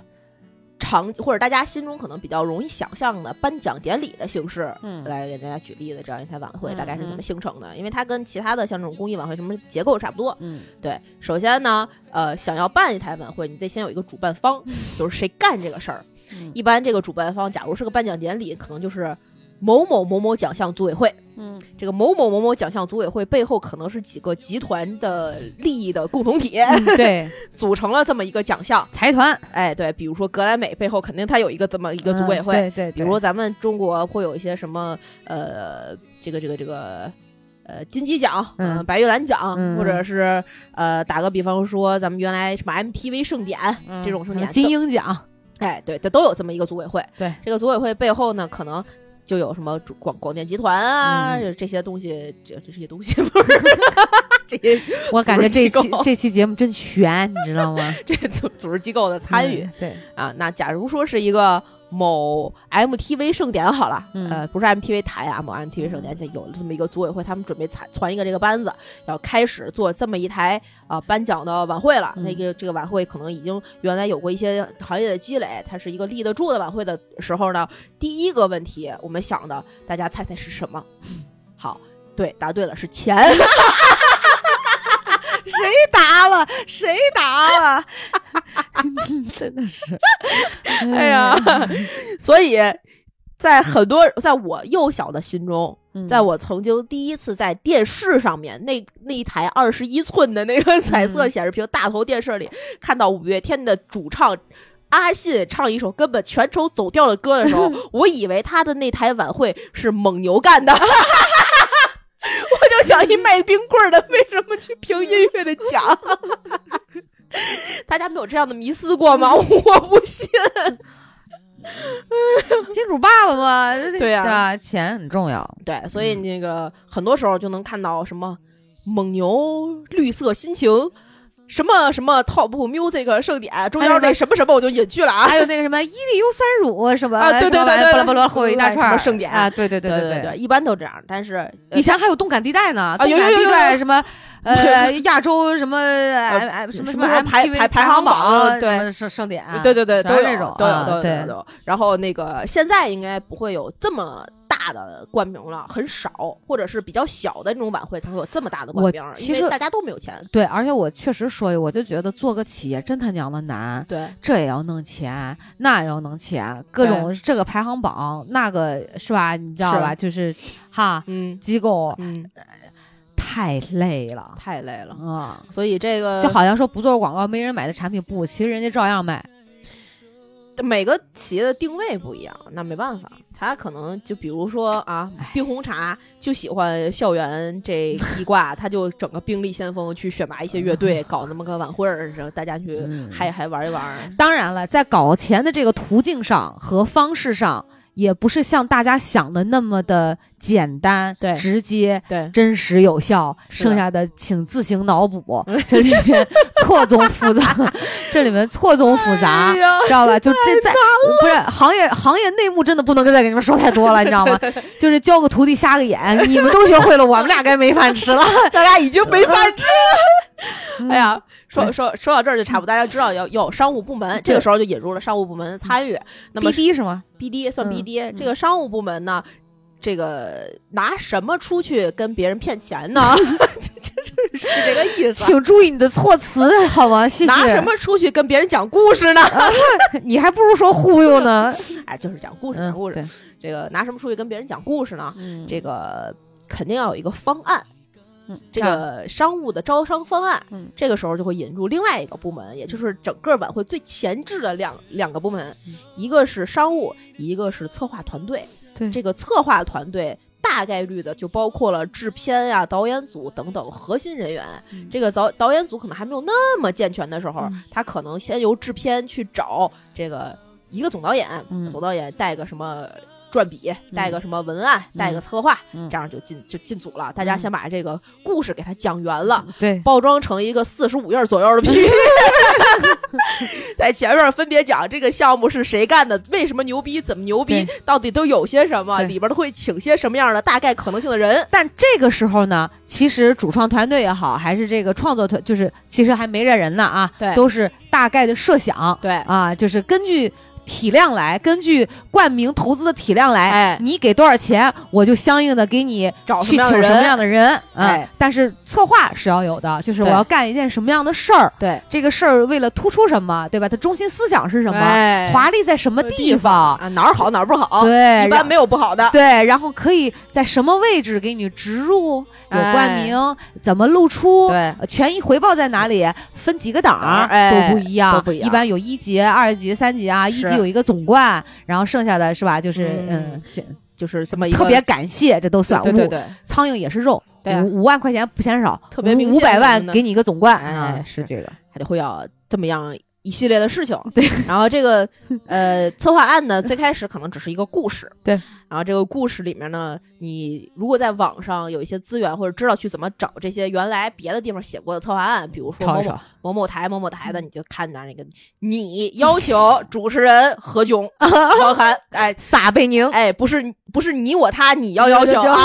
常或者大家心中可能比较容易想象的颁奖典礼的形式，
嗯
来给大家举例的这样一台晚会
嗯
大概是怎么形成的？因为它跟其他的像这种公益晚会什么结构差不多。
嗯
对，首先呢，呃，想要办一台晚会，你得先有一个主办方，<laughs> 就是谁干这个事儿。
嗯
一般这个主办方假如是个颁奖典礼，可能就是某某某某奖项组委会。
嗯。
这个某某某某奖项组委会背后可能是几个集团的利益的共同体，
嗯对，<laughs>
组成了这么一个奖项。
财团。
哎，对，比如说格莱美背后肯定它有一个这么一个组委会，
嗯对对，
比如说咱们中国会有一些什么呃，这个这个这个。呃，金鸡奖，
嗯。
呃白玉兰奖，
嗯。
或者是呃，打个比方说，咱们原来什么 MTV 盛典、这种盛典，
金鹰奖，
哎，对，它都有这么一个组委会。
对，
这个组委会背后呢，可能就有什么广广电集团啊、
嗯
这些东西，这这些东西 <laughs> 不是这些
我感觉这期这期节目真悬，你知道吗？<laughs>
这组组织机构的参与、
嗯对，
啊。那假如说是一个某 MTV 盛典好了，
嗯
呃，不是 MTV 台啊，某 MTV 盛典，就有了这么一个组委会，他们准备攒攒一个这个班子，要开始做这么一台啊、颁奖的晚会了。
嗯
那个这个晚会可能已经原来有过一些行业的积累，它是一个立得住的晚会的时候呢，第一个问题我们想的，大家猜猜是什么？好，对，答对了，是钱。<laughs>
谁答了？谁答了？<laughs> 真的是，
哎呀，所以在很多在我幼小的心中，
嗯
在我曾经第一次在电视上面那那一台二十一寸的那个彩色
嗯
显示屏大头电视里看到五月天的主唱。阿信唱一首根本全程走调的歌的时候，<laughs> 我以为他的那台晚会是蒙牛干的，<laughs> 我就想一卖冰棍的为什么去评音乐的奖？<laughs> 大家没有这样的迷思过吗？<laughs> 我不信。<laughs>
金主爸爸嘛，
对呀
啊，钱很重要。
对，所以那个很多时候就能看到什么蒙牛绿色心情。什么什么 Top Music 盛典，中间那什么什么我就隐去了啊！
还有那个什么伊利优酸乳什么
啊对对对对
巴拉巴拉后一大
什
串儿
么盛典
啊，对对对对
对对，一般都这样。但是呃
以前还有动感地带呢，
啊有
动感地带什么 <laughs> 呃亚洲什么 M M 什么
什
么
么排排排
行
行榜对
什么盛盛典，
对对对，都有
这种
都有都有。然后那个现在应该不会有这么大的冠名了，很少，或者是比较小的那种晚会才会有这么大的冠
我
名，
其实
大家都没有钱。
对，而且我确实说，我就觉得做个企业真他娘的难，
对
这也要弄钱，那也要弄钱，各种这个排行榜，那个是吧？你知道吧？就是哈
嗯
机构
嗯，
太累了
太累了。
啊。
所以这个
就好像说不做广告没人买的产品不，其实人家照样卖。
每个企业的定位不一样，那没办法，他可能就比如说啊，冰红茶就喜欢校园这一挂，他就整个兵力先锋去选拔一些乐队，搞那么个晚会儿，让大家去
嗯
嗨嗨玩一玩。
当然了，在搞钱的这个途径上和方式上，也不是像大家想的那么的简单、
对
直接、
对，
真实有效。剩下的请自行脑补，<laughs> 这里面错综复杂，这里面错综复杂。
哎
知道吧？就这在不是行业行业内幕真的不能再给你们说太多了，你知道吗？就是教个徒弟瞎个眼，你们都学会了，我们俩该没饭吃了。
大家已经没饭吃了。<laughs> 哎呀，说说说到这儿就差不多，大家知道要要有商务部门，这个时候就引入了商务部门的参与。那么
BD 是吗
？BD 算
嗯
BD，、这个商务部门呢，这个拿什么出去跟别人骗钱呢？<laughs> 这是是这个意思。
请注意你的措辞，好吗？谢谢。
拿什？么出去跟别人讲故事呢？
你还不如说忽悠呢。<laughs>
哎，就是讲故事，
嗯
讲故事。
对，
这个拿什么出去跟别人讲故事呢？
嗯
这个肯定要有一个方案，
嗯
这个商务的招商方案。
嗯
这个时候就会引入另外一个部门，也就是整个晚会最前置的两两个部门，
嗯
一个是商务，一个是策划团队。
对
这个策划团队。大概率的就包括了制片呀、导演组等等核心人员。
嗯
这个导导演组可能还没有那么健全的时候，
嗯
他可能先由制片去找这个一个总导演，
嗯
总导演带个什么转笔，带个什么文案，带个策划，
嗯
这样就进就进组了。大家
嗯
先把这个故事给他讲圆了。
对，
包装成一个四十五页左右的 PPT，<laughs> 在前面分别讲这个项目是谁干的，为什么牛逼，怎么牛逼，到底都有些什么，里边都会请些什么样的大概可能性的人。
但这个时候呢，其实主创团队也好，还是这个创作团，就是其实还没这人呢啊，
对
都是大概的设想
对
啊，就是根据体量来，根据冠名投资的体量来，
哎。
你给多少钱，我就相应的给你
找什
去请什么
么样的人。哎。
但是策划是要有的，就是我要干一件什么样的事儿，
对，
这个事儿为了突出什么，对吧？它中心思想是什么？
哎。
华丽在什么地方？
啊，哪儿好哪儿不好，
对
一般没有不好的。
对，然后可以在什么位置给你植入，有冠
哎
名，怎么露出，
对。
呃权益回报在哪里，分几个档、
哎。
都不一样，
都不一样。
般有一级、二级、三级啊，一级
是
有一个总冠，然后剩下的是吧，就是
嗯
嗯，这
就是这么一个
特别感谢，这都算。五，
对对对，
苍蝇也是肉，
对啊
五五万块钱不嫌少，
特别明显
五百万给你一个总冠，
哎是
这个，
他就会要这么样一系列的事情。对，然后这个呃策划案呢，最开始可能只是一个故事。
对，
然后这个故事里面呢，你如果在网上有一些资源或者知道去怎么找这些原来别的地方写过的策划案，比如说某某某某台某某台的，你就看哪那个你要求主持人何炅、<laughs> 汪涵，哎。
撒贝宁，
哎，不是不是你我他，你要要求啊，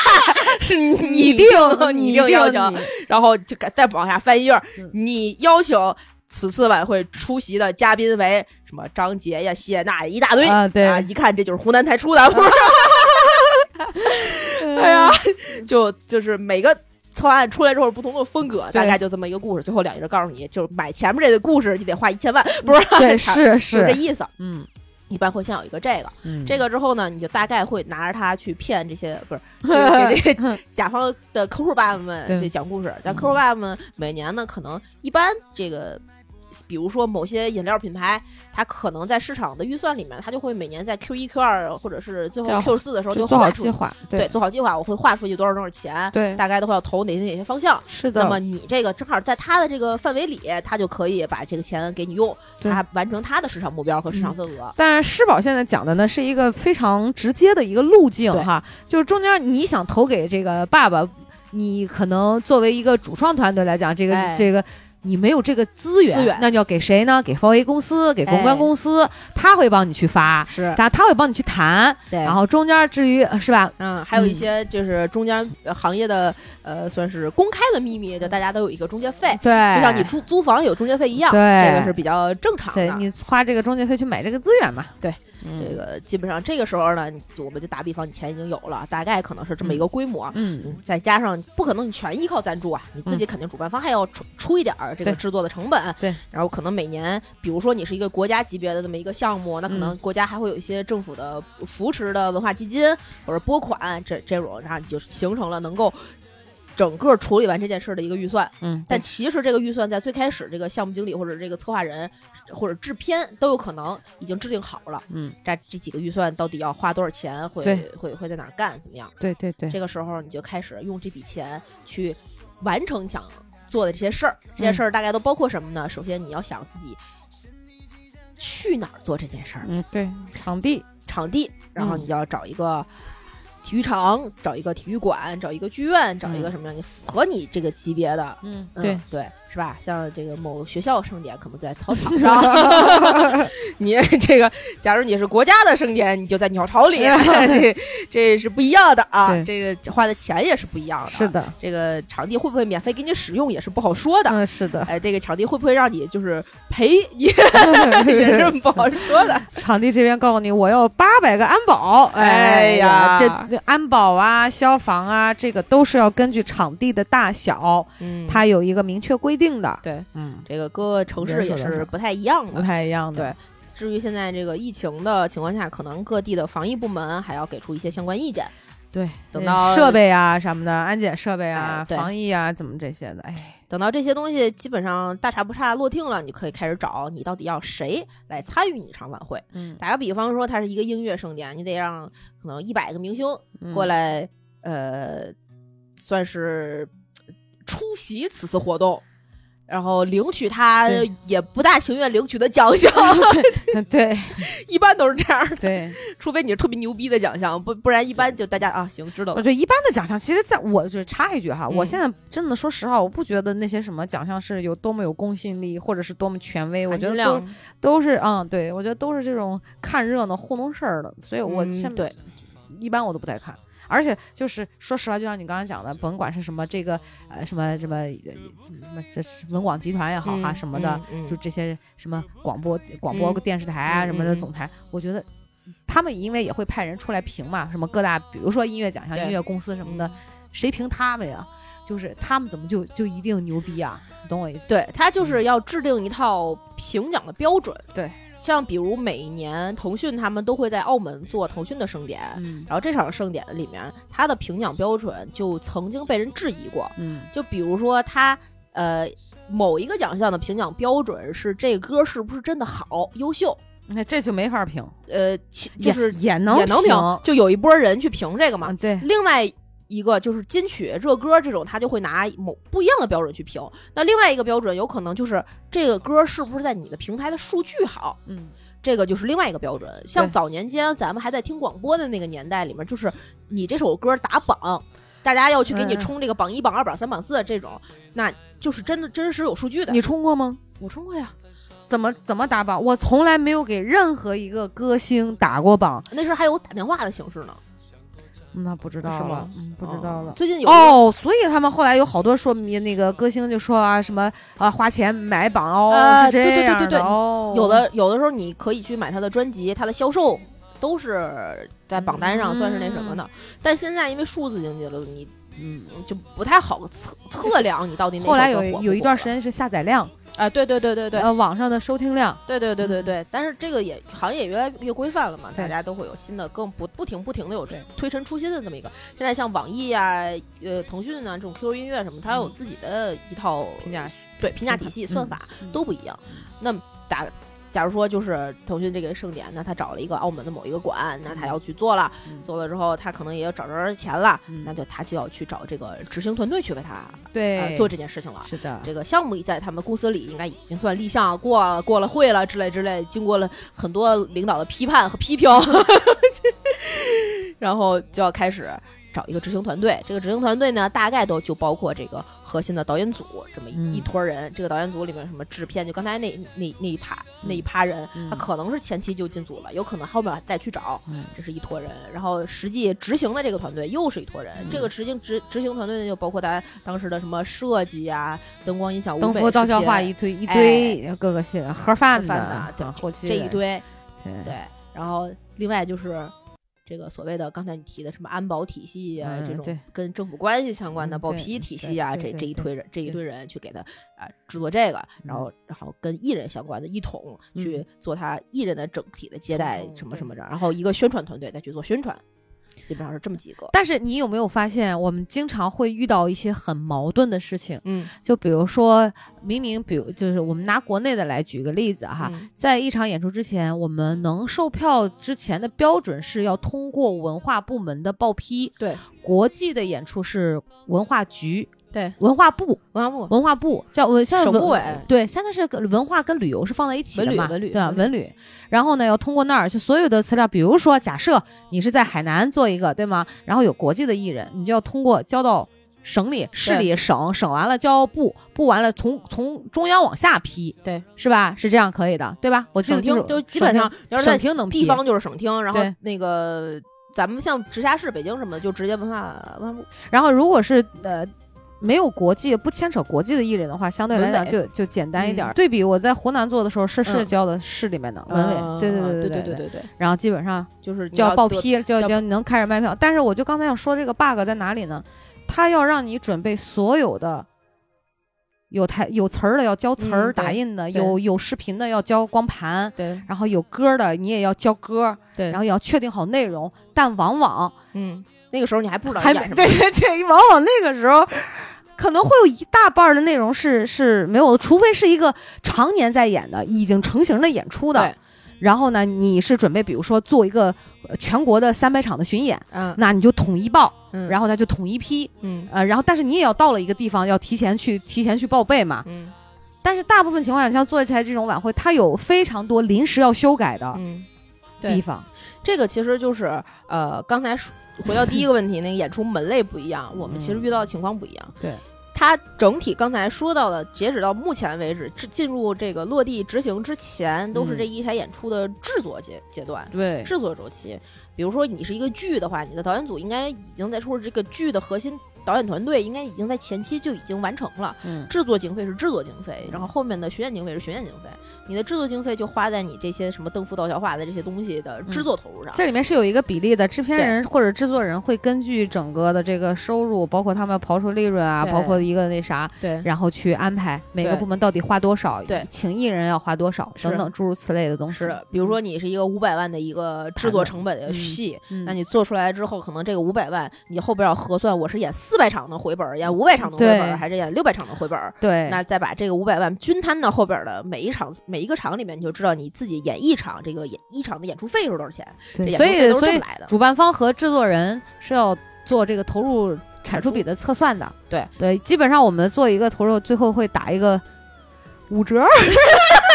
<laughs> 是你
你
定
你
你定要求，然后就再往下翻一页你要求此次晚会出席的嘉宾为什么张杰呀、谢娜一大堆
啊对
啊，一看这就是湖南台出的，不是？哎呀，就就是每个。策划案出来之后不同的风格，大概就这么一个故事。最后两页告诉你，就是买前面这个故事，你得花一千万，不是？
对，<laughs> 是
是这，意思。
嗯，
一般会先有一个这个，
嗯
这个之后呢，你就大概会拿着它去骗这些不是给 <laughs> 给这些甲方的客户爸爸们
对
这讲故事。但客户爸爸们每年呢，可能一般这个。比如说某些饮料品牌，它可能在市场的预算里面，它就会每年在 Q 一、Q 二或者是最后 Q 四的时候
就做好计划，
对，做好计划，我会划出去多少多少钱，
对
大概都会要投哪些哪些方向。
是的，
那么你这个正好在它的这个范围里，他就可以把这个钱给你用，
对
他完成它的市场目标和市场份额。
但是施宝现在讲的呢是一个非常直接的一个路径哈，就是中间你想投给这个爸爸，你可能作为一个主创团队来讲，这个、
哎
这个。你没有这个资源，
资源。
那就要给谁呢？给 4A 公司，给公关
哎
公司，他会帮你去发，
是。
他他会帮你去谈，
对。
然后中间至于是吧？
嗯，还有一
嗯。
些就是中间呃行业的呃，算是公开的秘密，就大家都有一个中介费，
对，
就像你租租房有中介费一样，
对。
这个是比较正常的。
对你花这个中介费去买这个资源嘛？
对，
嗯、
这个基本上这个时候呢，我们就打比方，你钱已经有了，大概可能是这么一个规模。
嗯
嗯，再加上不可能你全依靠赞助啊，你自己肯定主办方还要出出一点儿这个制作的成本。
对，
然后可能每年，比如说你是一个国家级别的这么一个项目，那可能
嗯
国家还会有一些政府的扶持的文化基金或者拨款这这种，然后你就形成了能够整个处理完这件事的一个预算。
嗯，
但其实这个预算在最开始，这个项目经理或者这个策划人或者制片都有可能已经制定好了。
嗯，
这这几个预算到底要花多少钱，会会会在哪儿干，怎么样？
对对对，
这个时候你就开始用这笔钱去完成你想做的这些事儿。这
嗯
些事儿大概都包括什么呢？首先你要想自己去哪儿做这件事儿，
嗯对，场地，
场地，然后
嗯
你就要找一个。体育场，找一个体育馆，找一个剧院，找一个
嗯
什么样你符合你这个级别的，
嗯
嗯
对，
对，是吧？像这个某学校盛典可能在操场 <laughs> 上，<laughs> 你这个假如你是国家的盛典，你就在鸟巢里，<laughs> 这这是不一样的啊。这个花的钱也是不一样的。
是，的，
这个场地会不会免费给你使用也是不好说的。
嗯是的，
哎，这个场地会不会让你就是赔也也是不好说的。
场地这边告诉你，我要八百个安保，
哎呀
这这安保啊、消防啊，这个都是要根据场地的大小，
嗯
它有一个明确规定的。
对，
嗯，
这个各个城市也是不太一样的不。
太一样的。
对至于现在这个疫情的情况下，可能各地的防疫部门还要给出一些相关意见。
对，
等到
设备啊什么的，安检设备啊
哎、
防疫啊，怎么这些的，哎，
等到这些东西基本上大差不差落定了，你可以开始找你到底要谁来参与你这场晚会。
嗯，
打个比方说，它是一个音乐盛典，你得让可能一百个明星
嗯
过来，呃，算是出席此次活动。然后领取他也不大情愿领取的奖项，<laughs>
对 <laughs>
一般都是这样的，
对，<laughs>
除非你是特别牛逼的奖项，不不然一般就大家啊行知道了。
我觉得一般的奖项，其实在我就插一句哈，
嗯。
我现在真的说实话，我不觉得那些什么奖项是有多么有公信力，或者是多么权威，我觉得都都是嗯，对我觉得都是这种看热闹糊弄事儿的，所以我
嗯
现在、
对。
一般我都不太看。而且就是说实话，就像你刚刚讲的，甭管是什么这个呃什么什么呃什么这是文广集团也好哈、
嗯
什么的，就这些什么广播广播
嗯
电视台啊、
嗯
什么的总台，我觉得。他们因为也会派人出来评嘛，什么各大，比如说音乐奖项、音乐公司什么的，
嗯
谁评他们呀？就是他们怎么就就一定牛逼啊？你懂我意思？
对他就是要制定一套评奖的标准。
对，
像比如每一年腾讯他们都会在澳门做腾讯的盛典，
嗯
然后这场盛典里面，它的评奖标准就曾经被人质疑过。
嗯
就比如说它呃某一个奖项的评奖标准是这个歌是不是真的好、优秀，
那这就没法评，
呃，其就是
也能
也能评，就有一波人去评这个嘛。
嗯，对，
另外一个就是金曲、热歌这种，他就会拿某不一样的标准去评。那另外一个标准有可能就是这个歌是不是在你的平台的数据好，
嗯
这个就是另外一个标准。像早年间咱们还在听广播的那个年代里面，就是你这首歌打榜，大家要去给你
嗯
冲这个榜一、榜二、榜三、榜四这种，那就是真的真实有数据的。
你冲过吗？
我冲过呀，
怎么怎么打榜？我从来没有给任何一个歌星打过榜，
那时候还有打电话的形式呢，
那不知道了，嗯，不知道了。
最近有
哦，所以他们后来有好多说明那个歌星就说啊什么啊花钱买榜哦、
啊
是这
对对对对对
哦，
有的有的时候你可以去买他的专辑，他的销售都是在榜单上算是那什么的。但现在因为数字经济了，你
嗯，
就不太好测测量你到底哪
后来有有一段时间是下载量，
啊，对对对对对。
呃，网上的收听量，
对对对对
嗯。
对，但是这个也行业也越来越规范了嘛，大家都会有新的，更不不停不停的有
对。
推陈出新的这么一个。现在像网易呀、呃腾讯啊这种 QQ 音乐什么，它有
嗯。
自己的一套
评价
对评价体系、
嗯。
算法
嗯。
都不一样。那么打，假如说就是腾讯这个盛典，那他找了一个澳门的某一个馆，那他要去做了，
嗯。
做了之后他可能也要找着钱了，
嗯。
那就他就要去找这个执行团队去为他
对、
呃做这件事情了。
是的，
这个项目在他们公司里应该已经算立项过了，过了会了之类之类，经过了很多领导的批判和批评，<laughs> 然后就要开始找一个执行团队。这个执行团队呢，大概都就包括这个核心的导演组这么一,、
嗯
一坨人。这个导演组里面什么制片，就刚才那那那一塔那一趴人，
嗯
他可能是前期就进组了，有可能后面再去找。
嗯
这是一坨人，然后实际执行的这个团队又是一坨人。
嗯
这个执行执执行团队呢，就包括大家当时的什么设计啊、灯光、音响、
登
舞美
福道教
视频
化一堆一堆各个系盒饭
盒饭
的
的对
啊后期的
这一堆，
对
对，然后另外就是这个所谓的刚才你提的什么安保体系啊，这种跟政府关系相关的报批体系啊，这这一堆人这一堆。人去给他啊制作这个，然
嗯。
后然后跟艺人相关的一统去。做他艺人的整体的接待什么什么。的，然后一个宣传团队再去做宣传，基本上是这么几个。
但是你有没有发现，我们经常会遇到一些很矛盾的事情？
嗯
就比如说，明明比如就是我们拿国内的来举个例子哈，
嗯
在一场演出之前，我们能售票之前的标准是要通过文化部门的报批，
对
国际的演出是文化局、
对，
文化部、
文化部
文化部叫文像
部委
对，现在是文化跟旅游是放在一起的嘛，
文旅文旅
对吧？
文旅，
然后呢，要通过那儿，就所有的资料，比如说，假设你是在海南做一个，对吗？然后有国际的艺人，你就要通过交到省里、市里、省，省完了交部，部完了从从中央往下批，
对，
是吧？是这样可以的，对吧？我记得是
省厅就基本上要是
省
在
厅能批
地方就是省厅，然后那个咱们像直辖市、北京什么的，就直接文化文化部。
然后如果是呃没有国际不牵扯国际的艺人的话，相对来讲就就简单一点对比我在湖南做的时候，是是
嗯
交的市里面的文委，
呃
对对
对
对对
对对对，
然后基本上
就是
就要报批，就要
要
就能开始卖票。但是我就刚才要说这个 bug 在哪里呢？他要让你准备所有的。有台有词儿的要交词儿、
嗯
打印的，有有视频的要交光盘，
对
然后有歌的你也要交歌，
对
然后也要确定好内容。但往往
嗯，那个时候你还不知道演什么，
对对对，往往那个时候可能会有一大半的内容是是没有的，除非是一个常年在演的、已经成型的演出的。
对。
然后呢，你是准备比如说做一个呃全国的三百场的巡演，
嗯。
那你就统一报，
嗯，
然后他就统一批，
嗯。
呃，然后但是你也要到了一个地方，要提前去提前去报备嘛。
嗯。
但是大部分情况下，像做起来这种晚会，它有非常多临时要修改的
嗯，
地
对，
方。
这个其实就是呃，刚才说回到第一个问题，那个演出门类不一样，我们其实遇到的情况不一样。
对，
它整体刚才说到的，截止到目前为止，进进入这个落地执行之前，都是
嗯
这一台演出的制作阶阶段。
对，
制作周期，比如说你是一个剧的话，你的导演组应该已经在说这个剧的核心导演团队应该已经在前期就已经完成了。
嗯，
制作经费是制作经费，然后后面的巡演经费是巡演经费。你的制作经费就花在你这些什么登幅道小化的这些东西的制作投入上。
这里面是有一个比例的，制片人或者制作人会根据整个的这个收入，包括他们刨出利润啊，包括一个那啥，
对
然后去安排每个部门到底花多少，
对
请艺人要花多少等等诸如此类的东西。
是的，比如说你是一个五百万的一个制作成本的
嗯
戏，
嗯，
那你做出来之后，可能这个五百万，你后边要核算，我是演四百场的回本，演五百场的回本，还是演六百场的回本？
对，
那再把这个五百万均摊到后边的每一场每一个场里面，你就知道你自己演一场这个演一场的演出费是多少钱。
所以所以
这么来的。
主办方和制作人是要做这个投入产出比的测算的。
对
对，基本上我们做一个投入，最后会打一个五折。<laughs>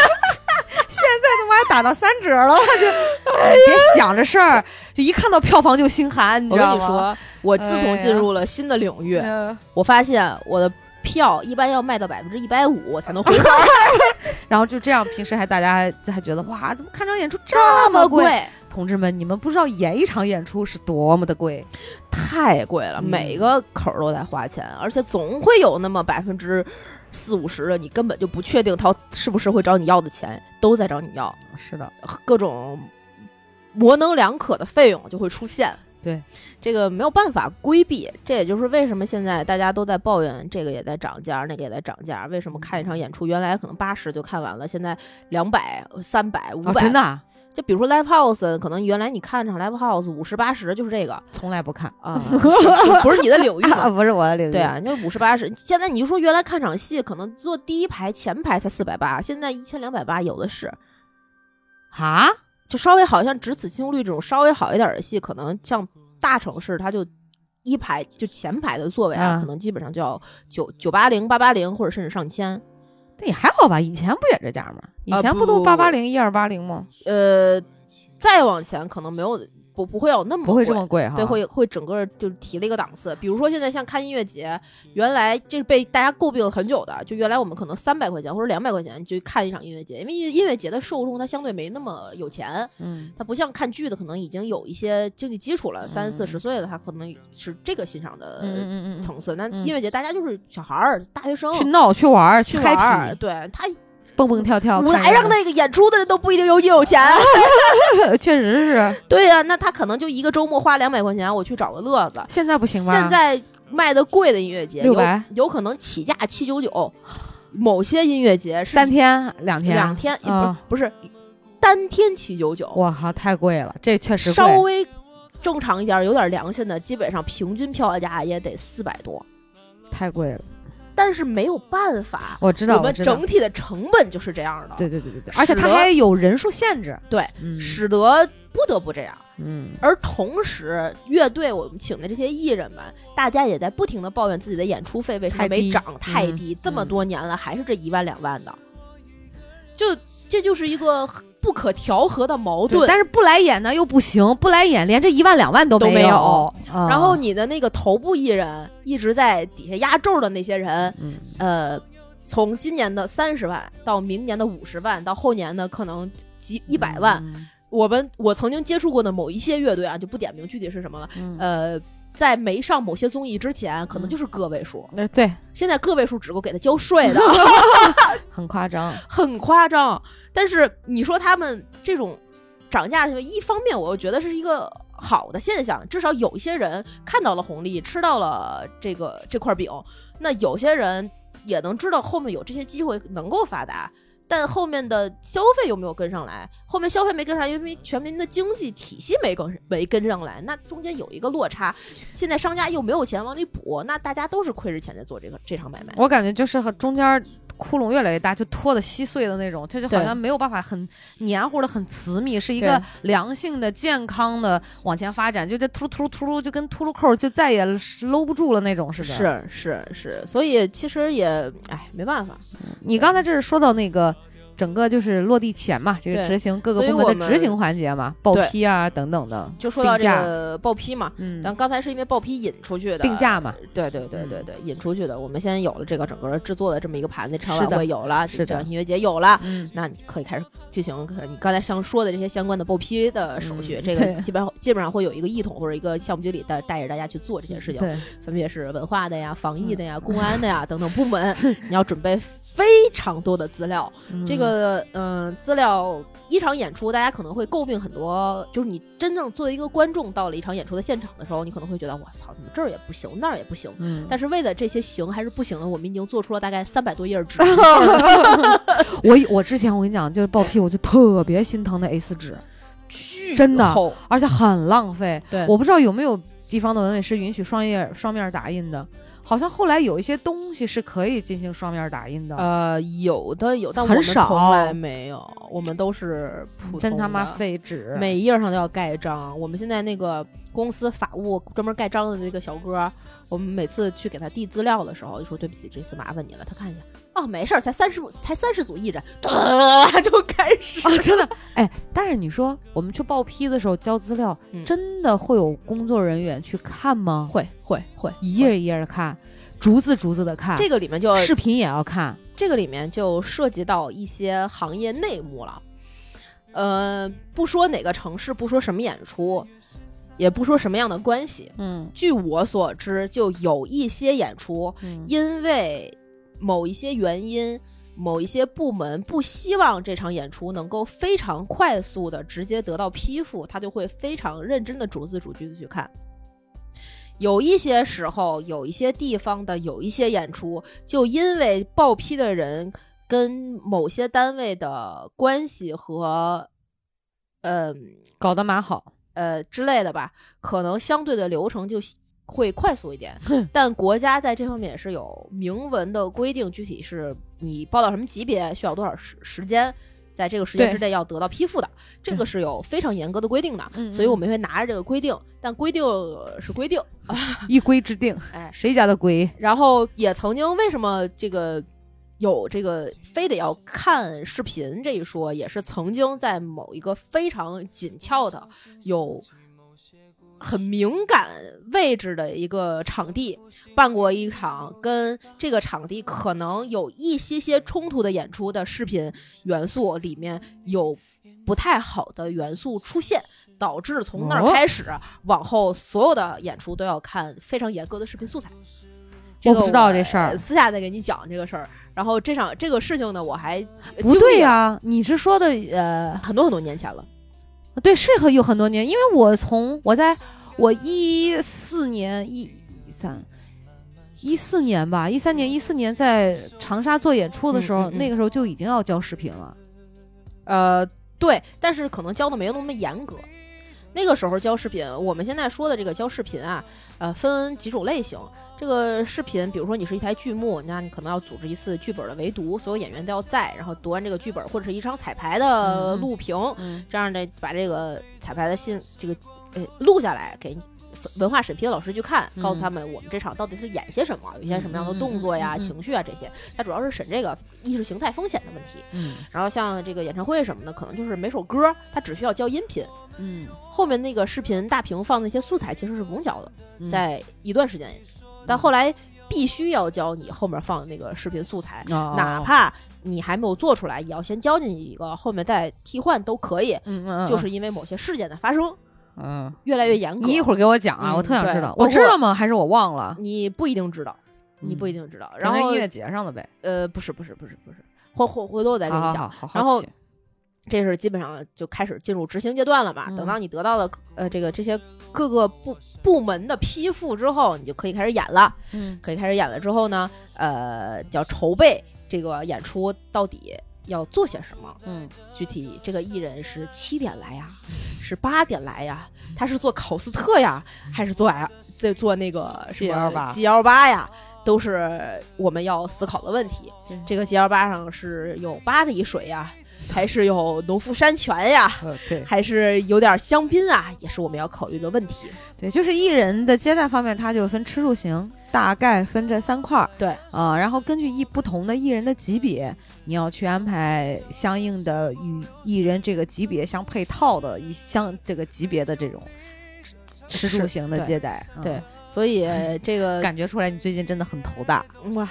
现在他妈还打到三折了，<laughs> 就哎别想着事儿，就一看到票房就心寒，你
我
知道吗？
跟你说，我自从进入了新的领域，
嗯
我发现我的票一般要卖到百分之一百五，我才能回本，<laughs>
然后就这样，平时还大家还还觉得哇，怎么看场演出这
这
么贵？同志们，你们不知道演一场演出是多么的贵。
太贵了，
嗯
每个口儿都在花钱，而且总会有那么百分之四五十的，你根本就不确定他是不是会找你要的钱，都在找你要，
是的，
各种模棱两可的费用就会出现。
对，
这个没有办法规避，这也就是为什么现在大家都在抱怨这个也在涨价，那个也在涨价。为什么看一场演出原来可能八十就看完了，现在两百、三百、五
哦，
百？
真的啊、
就比如说 live house，可能原来你看场 live house 五十八十就是这个
从来不看。
啊，不是你的领域
啊，不是我的领域。
对啊，就五十八十。现在你就说原来看场戏，可能坐第一排前排才四百八，现在一千两百八有的是。
啊，
就稍微好像只此青绿这种稍微好一点的戏，可能像大城市，它就一排就前排的座位啊，
嗯
可能基本上就要九九八零、八八零，或者甚至上千。
那也还好吧，以前不也这价吗？以前不都八八零、一二八零吗？
呃，再往前可能没有不不会有那么
不会这么贵哈。
对，会会整个就提了一个档次。比如说现在像看音乐节，原来这是被大家诟病很久的，就原来我们可能三百块钱或者两百块钱就看一场音乐节，因为音乐节的受众他相对没那么有钱，
嗯，
它不像看剧的可能已经有一些经济基础了，三四十岁的他可能是这个欣赏的层次。那
嗯
音乐节大家就是小孩儿、大学生
去闹去玩儿
去玩儿
，happy，
对他
蹦蹦跳跳。
舞台上那个演出的人都不一定有你有钱。<laughs>
确实是，
对呀、那他可能就一个周末花两百块钱，我去找个乐子。
现在不行吧？
现在卖的贵的音乐节，有
600
有可能起价七九九，某些音乐节是
三天两天
两天，
啊
不是不是单天七九九，
我靠，太贵了，这确实
稍微正常一点、有点良心的，基本上平均票价也得四百多。
太贵了。
但是没有办法，
我知道，
我们整体的成本就是这样的，
对对对对对，而且它还有人数限制。
对，
嗯。
使得不得不这样。
嗯，
而同时，乐队我们请的这些艺人们，大家也在不停的抱怨自己的演出费为什么没涨，太
嗯。
低，这么
嗯。
多年了还是这一万两万的，就这就是一个不可调和的矛盾。
但是不来演呢又不行，不来演连这一万两万都
都没
有。
然后你的那个头部艺人一直在底下压轴的那些人，
嗯，
呃，从今年的三十万到明年的五十万，到后年的可能几一百万，
嗯，
我们我曾经接触过的某一些乐队啊，就不点名具体是什么了。
嗯
呃，在没上某些综艺之前，可能就是个位数，
呃对，
现在个位数只够给他交税的，<laughs>
很夸张。<laughs>
很夸张。但是你说他们这种涨价的行为，一方面我又觉得是一个好的现象，至少有一些人看到了红利，吃到了这个这块饼，那有些人也能知道后面有这些机会能够发达。但后面的消费有没有跟上来？后面消费没跟上，因为全民的经济体系没跟没跟上来，那中间有一个落差。现在商家又没有钱往里补，那大家都是亏着钱在做这个这场买卖。
我感觉就是和中间窟窿越来越大，就拖的稀碎的那种，它就好像没有办法很黏糊的、很紧密，是一个良性的、健康的往前发展。就这突噜突噜突噜，就跟秃噜扣就再也搂不住了那种似的。
是是是，所以其实也哎没办法，
你刚才这是说到那个整个就是落地前嘛，这个执行各个部门的执行环节嘛，报批啊等等的，
就说到这个报批嘛，
嗯，
但刚才是因为报批引出去的。
定，价嘛，
对对对对对，引出去的。我们现在有了这个整个制作的这么一个盘子，场
是的。
晚会有了，
是的。
这样音乐节有了。
嗯，
那你可以开始进行呃你刚才像说的这些相关的报批的手续，
嗯
这个基本上 <laughs> 基本上会有一个一统或者一个项目经理带带着大家去做这些事情，
对，
分别是文化的呀、防疫的
嗯。
呀、公安的呀等等部门，<laughs> 你要准备非常多的资料。这
嗯
个嗯、呃资料一场演出，大家可能会诟病很多，就是你真正作为一个观众到了一场演出的现场的时候，你可能会觉得我操，怎么这儿也不行，那儿也不行。
嗯，
但是为了这些行还是不行的，我们已经做出了大概三百多页纸。<laughs>
我我之前我跟你讲，就是报批，我就特别心疼那 A 四纸，<laughs>
巨
真的而且很浪费。
对
我不知道有没有地方的文委是允许双页双面打印的，好像后来有一些东西是可以进行双面打印的。
呃，有的有，但我
很
们从来没有，我们都是普通
真他妈
的
费纸，
每一页上都要盖章。我们现在那个公司法务专门盖章的那个小哥，我们每次去给他递资料的时候，就说对不起，这次麻烦你了。他看一下，哦，没事儿，才三十，才三十组艺人，哒就开始。
啊，真的，哎，但是你说我们去报批的时候交资料，
嗯
真的会有工作人员去看吗？
会会会，
一页一页的看，逐字逐字的看，
这个里面就
视频也要看。
这个里面就涉及到一些行业内幕了。呃，不说哪个城市，不说什么演出，也不说什么样的关系。
嗯
据我所知，就有一些演出，
嗯
因为某一些原因，某一些部门不希望这场演出能够非常快速的直接得到批复，他就会非常认真的逐字逐句的去看。有一些时候，有一些地方的有一些演出，就因为报批的人跟某些单位的关系和，嗯、
搞得蛮好。
呃之类的吧，可能相对的流程就会快速一点。<laughs> 但国家在这方面也是有明文的规定，具体是你报到什么级别，需要多少时时间，在这个时间之内要得到批复的，这个是有非常严格的规定的。
嗯
所以我们会拿着这个规定，但规定呃是规定，<laughs>
一规制定，
哎，
谁家的规？
然后也曾经为什么这个有这个非得要看视频这一说，也是曾经在某一个非常紧俏的、有很敏感位置的一个场地办过一场跟这个场地可能有一些些冲突的演出的视频元素，里面有不太好的元素出现。导致从那儿
哦
开始，往后所有的演出都要看非常严格的视频素材。这个
我不知道这事儿
呃私下再给你讲这个事儿。然后这场这个事情呢，我还
不对
呀、
呀、你是说的呃，
很多很多年前了。
对，是很有很多年，因为我从我在我一四年一三一四年吧，一三年一四年在长沙做演出的时候，
嗯嗯嗯
那个时候就已经要交视频了。
呃，对，但是可能教的没有那么严格。那个时候教视频，我们现在说的这个教视频啊，呃，分几种类型。这个视频，比如说你是一台剧目，那你可能要组织一次剧本的围读，所有演员都要在，然后读完这个剧本，或者是一场彩排的
嗯
录屏，
嗯。
这样的把这个彩排的信这个呃录下来给文化审批的老师去看，
嗯
告诉他们我们这场到底是演些什么，有一些什么样的动作呀、情绪啊这些。它主要是审这个意识形态风险的问题。
嗯。
然后像这个演唱会什么的，可能就是每首歌它只需要交音频，
嗯，
后面那个视频大屏放那些素材其实是不用交的，
嗯。
在一段时间，但后来必须要教你后面放的那个视频素材。
哦
哪怕你还没有做出来，也要先交进去一个，后面再替换都可以。
嗯嗯，
就是因为某些事件的发生，
嗯，
越来越严格。
你一会儿给我讲啊，
嗯
我特想知道，我知道吗？还是我忘了？
你不一定知道，你不一
定。
知道。然后
音乐节上的呗。
呃，不是不是不是不是，回回回头我再跟你讲。
好好好，好
然后这是基本上就开始进入执行阶段了嘛。
嗯
等到你得到了呃这个这些各个部部门的批复之后，你就可以开始演了。
嗯
可以开始演了之后呢，呃，叫筹备这个演出到底要做些什么。
嗯
具体这个艺人是七点来呀，是八点来呀？他是做考斯特呀，还是做呀在做那个什么
GL8
G L 八呀？都是我们要思考的问题。这个 G L 八上是有巴黎水呀，还是有农夫山泉呀，
呃对
还是有点香槟啊，也是我们要考虑的问题。
对，就是艺人的接待方面，它就分吃住行，大概分这三块儿。
对
啊、然后根据艺不同的艺人的级别，你要去安排相应的与艺人这个级别相配套的一相这个级别的这种吃吃住行的接待。嗯
对，所以这个 <laughs>
感觉出来你最近真的很头大。
哇，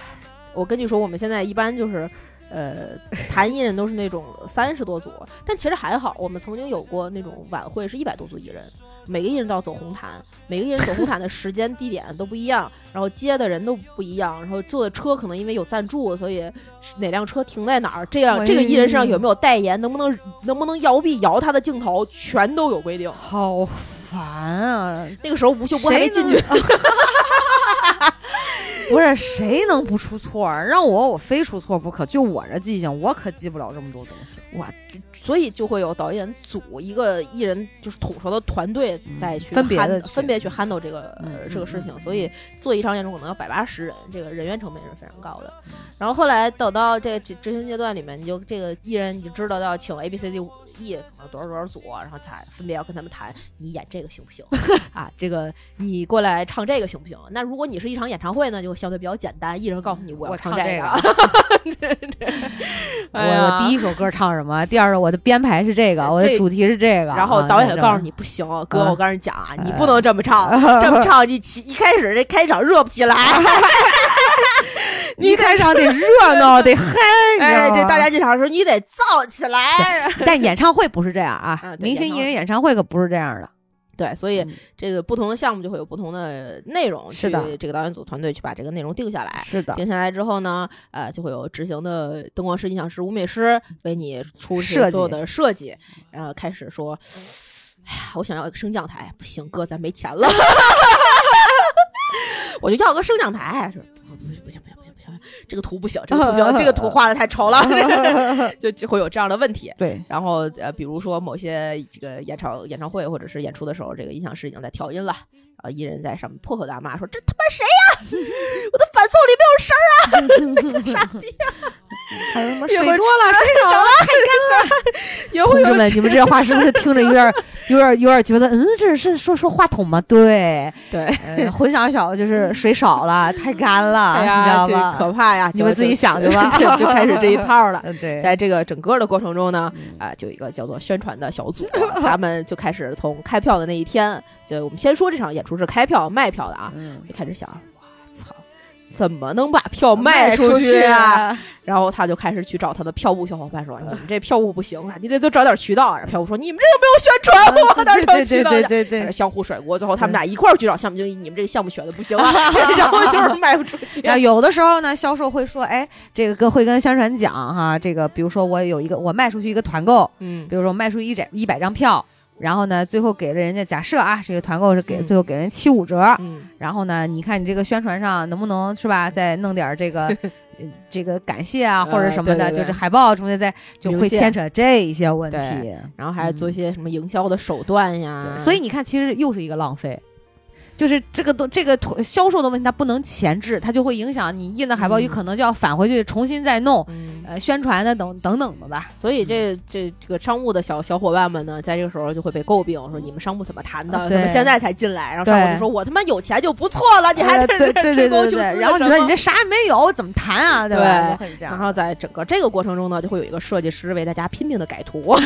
我跟你说，我们现在一般就是。呃，谈艺人都是那种三十多组，但其实还好。我们曾经有过那种晚会，是一百多组艺人，每个艺人都要走红毯，每个艺人走红毯的时间、地点都不一样，然后接的人都不一样，然后坐的车可能因为有赞助，所以哪辆车停在哪儿，这样这个艺人身上有没有代言，能不能能不能摇臂摇他的镜头，全都有规定。
好烦啊！
那个时候吴秀波还没进去，
不是谁能不出错儿？让我我非出错不可。就我这记性，我可记不了这么多东西。
哇，就所以就会有导演组一个艺人就是统筹的团队再去
分别的
分别去 handle 这个、
嗯
呃这个事情，
嗯
所以做一场演出可能要百八十人，这个人员成本也是非常高的。然后后来等到这个执执行阶段里面，你就这个艺人你就知道要请 A B C D E 可能多少多少组，然后才分别要跟他们谈，你演这个行不行 <laughs> 啊？这个你过来唱这个行不行？那如果你是一场演唱会呢，就相对比较简单，艺人告诉你我要
我
唱这个，
个 <laughs>
对对。
我我第一首歌唱什么？第二首我的编排是这个，我的主题是这个。
然后
啊
导演就告诉，你不行，哥，
啊
我跟你讲啊，你不能这么唱，<laughs> 这么唱你起一开始这开场热不起来，
你开场得热闹，得嗨。
哎，这大家进场的时候你得燥起来。
但演唱会不是这样啊
啊，
明星艺人演唱会可不是这样的。
对，所以
嗯。
这个不同的项目就会有不同的内容，
是的。
去这个导演组团队去把这个内容定下来。
是的，
定下来之后呢，呃，就会有执行的灯光师、音响师、舞美师为你出所有的设计，然后开始说，哎呀，我想要一个升降台，不行，哥，咱没钱了，<laughs> 我就要个升降台，说不不不行不行不行这个图不行，这个图不行，这个图 <laughs> 画的太丑了 <laughs> <laughs> 就就会有这样的问题。
对，
然后呃，比如说某些这个演唱演唱会或者是演出的时候，这个音响师已经在调音了，然后艺人在上面破口大骂说：“这他妈谁呀、我的反奏里没有声儿啊！”傻逼，
还有什么水多了，水少了，
太干了 <laughs>
同志们，你们这话是不是听着有点、<laughs> 有点、有点觉得，嗯，这是说说话筒吗？对，
对，
呃，混响小就是水少了，太干了，你知道吗？
可怕呀！就
你们自己想去吧 <laughs>
就就开始这一套了。
嗯，对，
在这个整个的过程中呢，
嗯
啊、就一个叫做宣传的小组，他们就开始从开票的那一天，就我们先说这场演出是开票卖票的啊，
嗯，
就开始想，怎么能把票卖出去啊？！然后他就开始去找他的票务小伙伴说：“你们这票务不行啊，你得多找点渠道。”然后票务说：“你们这有没有宣传？我哪
对对对
找渠道去？”
对对对，
相互甩锅，最后他们俩一块儿去找项目经理：“你们这个项目选的不行啊，<laughs> 这个项目就是卖不出去。
然后有的时候呢，销售会说，哎，这个跟会跟宣传讲哈，这个比如说我有一个我卖出去一个团购，”
嗯
比如说我卖出一百一百张票，然后呢，最后给了人家假设啊，这个团购是给、
嗯
最后给人七五折，
嗯，
然后呢，你看你这个宣传上能不能是吧，再弄点这个。<laughs> 呃这个感谢啊，或者什么的，
对对对
就是海报中间再就会牵扯这一些问题。
然后还做一些什么营销的手段呀，
对所以你看，其实又是一个浪费。就是这个东这个图销售的问题，它不能前置，它就会影响你印的海报，
嗯
有可能就要返回去重新再弄，
嗯，
呃，宣传的等等等的吧。
所以这这这个商务的小小伙伴们呢，在这个时候就会被诟病，说你们商务怎么谈的？怎么现在才进来？然后商务就说：“我他妈有钱就不错了，你还
呃
在这
对对对对对，然后你说你这啥也没有，怎么谈啊？对吧？
然后在整个这个过程中呢，就会有一个设计师为大家拼命的改图，<laughs>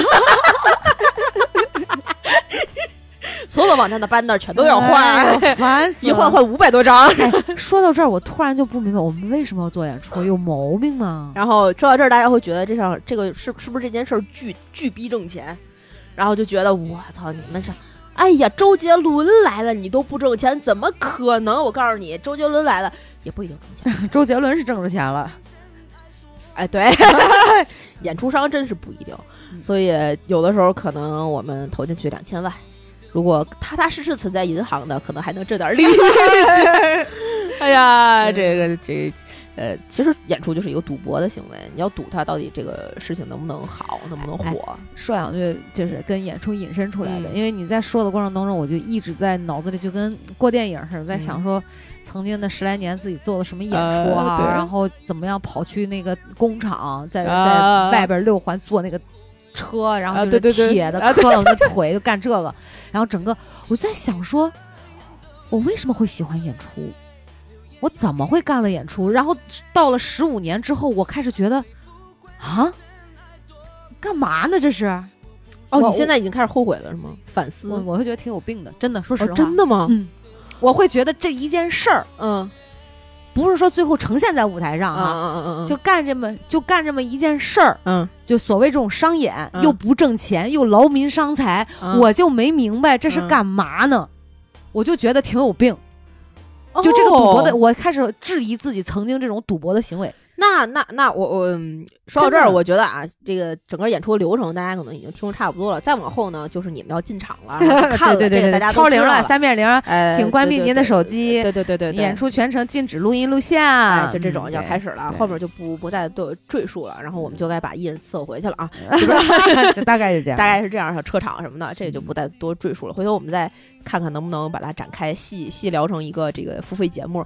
所有的网站的 banner 全都要换，
哎烦死了！<laughs>
一换换五百多张。
哎，说到这儿，我突然就不明白，我们为什么要做演出？有毛病吗？
然后说到这儿，大家会觉得这上这个是是不是这件事儿巨巨逼挣钱？然后就觉得我操，你们是。哎呀，周杰伦来了，你都不挣钱，怎么可能？我告诉你，周杰伦来了也不一定挣钱。<laughs>
周杰伦是挣着钱了，
哎，对，<laughs> 演出商真是不一定，所以有的时候可能我们投进去两千万，如果踏踏实实存在银行的，可能还能挣点利息。<laughs> 哎呀，这个这呃，其实演出就是一个赌博的行为，你要赌它到底这个事情能不能好，能不能火。
说两句就是跟演出引申出来的，
嗯。
因为你在说的过程当中，我就一直在脑子里就跟过电影似的，在想说曾经的十来年自己做了什么演出哈、
呃对。
然后怎么样跑去那个工厂，在在
啊
外边六环做那个车，然后就是铁的
啊
磕到我的腿，就干这个。然后整个我在想说，我为什么会喜欢演出？我怎么会干了演出？然后到了十五年之后，我开始觉得啊，干嘛呢？这是
哦，你现在已经开始后悔了是吗？反思？
我我会觉得挺有病的，真的，说实
哦
话，
真的吗？
嗯，我会觉得这一件事儿
嗯
不是说最后呈现在舞台上
嗯
啊，
嗯嗯嗯，
就干这么就干这么一件事儿，
嗯，
就所谓这种商演，
嗯
又不挣钱，又劳民伤财，
嗯
我就没明白这是
嗯
干嘛呢？我就觉得挺有病，就这个赌博的，
哦
我开始质疑自己曾经这种赌博的行为。
那那那我我嗯说到这儿，我觉得啊，这个整个演出流程大家可能已经听得差不多了。再往后呢，就是你们要进场了，<laughs> 看了
对对对
大家都
敲铃了，三遍铃，
哎，
请关闭您的手机。
对对对对对，
演出全程禁止录音录
哎
像，，
就这种
嗯
要开始了，
对
后面就不不再多赘述了，然后我们就该把艺人伺候回去了啊，<laughs>
对 <laughs> 就大概是这样。
大概是这样，小车场什么的，这就不再多赘述了。回头我们再看看能不能把它展开细细聊成一个这个付费节目，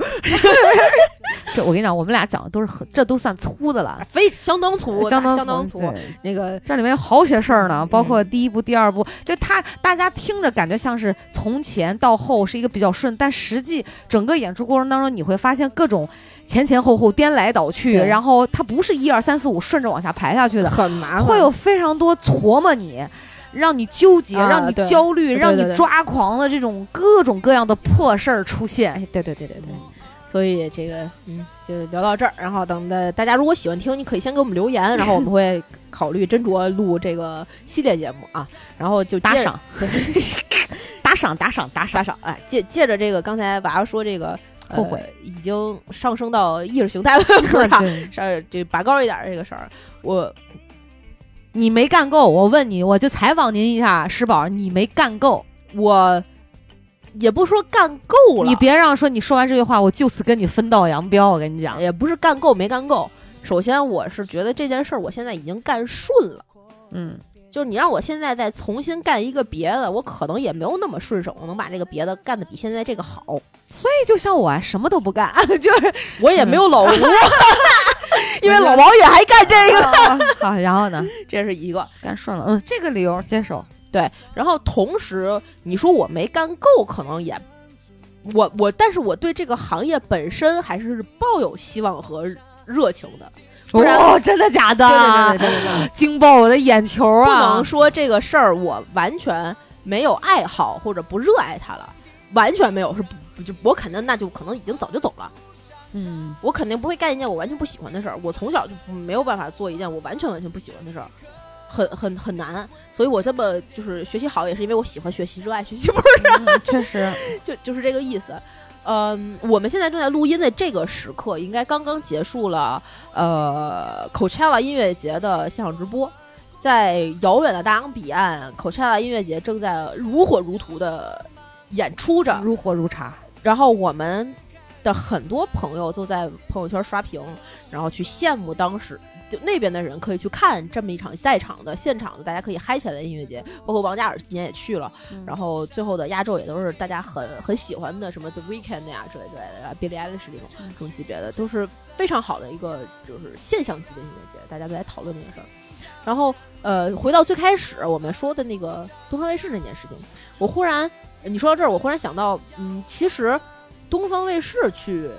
<laughs>
这我跟你讲，我们俩讲的都是很，这都算粗的了，
非相当粗，
相当
相当粗。那个
这里面有好些事儿呢，
嗯
包括第一部、第二部，就他大家听着感觉像是从前到后是一个比较顺，但实际整个演出过程当中，你会发现各种前前后后、颠来倒去，然后它不是一二三四五顺着往下排下去的，
很麻烦，
会有非常多琢磨你。让你纠结，
啊
让你焦虑，让你抓狂的这种各种各样的破事儿出现。
哎，对对对对对。所以这个，嗯，就聊到这儿。然后等的大家如果喜欢听，你可以先给我们留言，然后我们会考虑斟酌录这个系列节目啊。然后就打赏 <laughs>
打赏，打赏，打赏，打
打
赏。
赏，哎，借借着这个刚才娃娃说这个呃
后悔
已经上升到意识形态了，不是吧？<laughs> 上这拔高一点儿这个事儿，我
你没干够，我问你，我就采访您一下，石宝，你没干够，
我也不说干够了，
你别让说你说完这句话，我就此跟你分道扬镳。我跟你讲，
也不是干够没干够。首先，我是觉得这件事儿我现在已经干顺了。
嗯，
就是你让我现在再重新干一个别的，我可能也没有那么顺手，能把这个别的干得比现在这个好。
所以就像我啊，什么都不干，<laughs> 就是
我也没有老吴，<laughs> 因为老王也还干这个，<laughs>
好，然后呢，
这是一个。
干顺了，嗯，这个理由接受。
然后同时，你说我没干够，可能也，我我，但是我对这个行业本身还是抱有希望和热情的，不然
哦，真的假的？
对对对对对对，<laughs>
惊爆我的眼球啊
不
啊！
能说这个事儿我完全没有爱好或者不热爱它了，完全没有，是不就我肯定那就可能已经早就走了。
嗯，
我肯定不会干一件我完全不喜欢的事儿。我从小就没有办法做一件我完全完全不喜欢的事儿，很很很难。所以我这么就是学习好，也是因为我喜欢学习，热爱学习，不是
嗯确实，
就就是这个意思。嗯，我们现在正在录音的这个时刻，应该刚刚结束了呃 Coachella 音乐节的现场直播，在遥远的大洋彼岸，Coachella 音乐节正在如火如荼的演出着。
如火如茶。
然后我们的很多朋友都在朋友圈刷屏，然后去羡慕当时就那边的人可以去看这么一场赛场的现场的，大家可以嗨起来的音乐节。包括王嘉尔今年也去了，然后最后的压轴也都是大家很很喜欢的，什么 The Weeknd 呀之类之类的，Billie Eilish 这种这种级别的，都是非常好的一个就是现象级的音乐节，大家都在讨论这个事儿。然后呃，回到最开始我们说的那个东方卫视那件事情，我忽然你说到这儿，我忽然想到，嗯，其实东方卫视去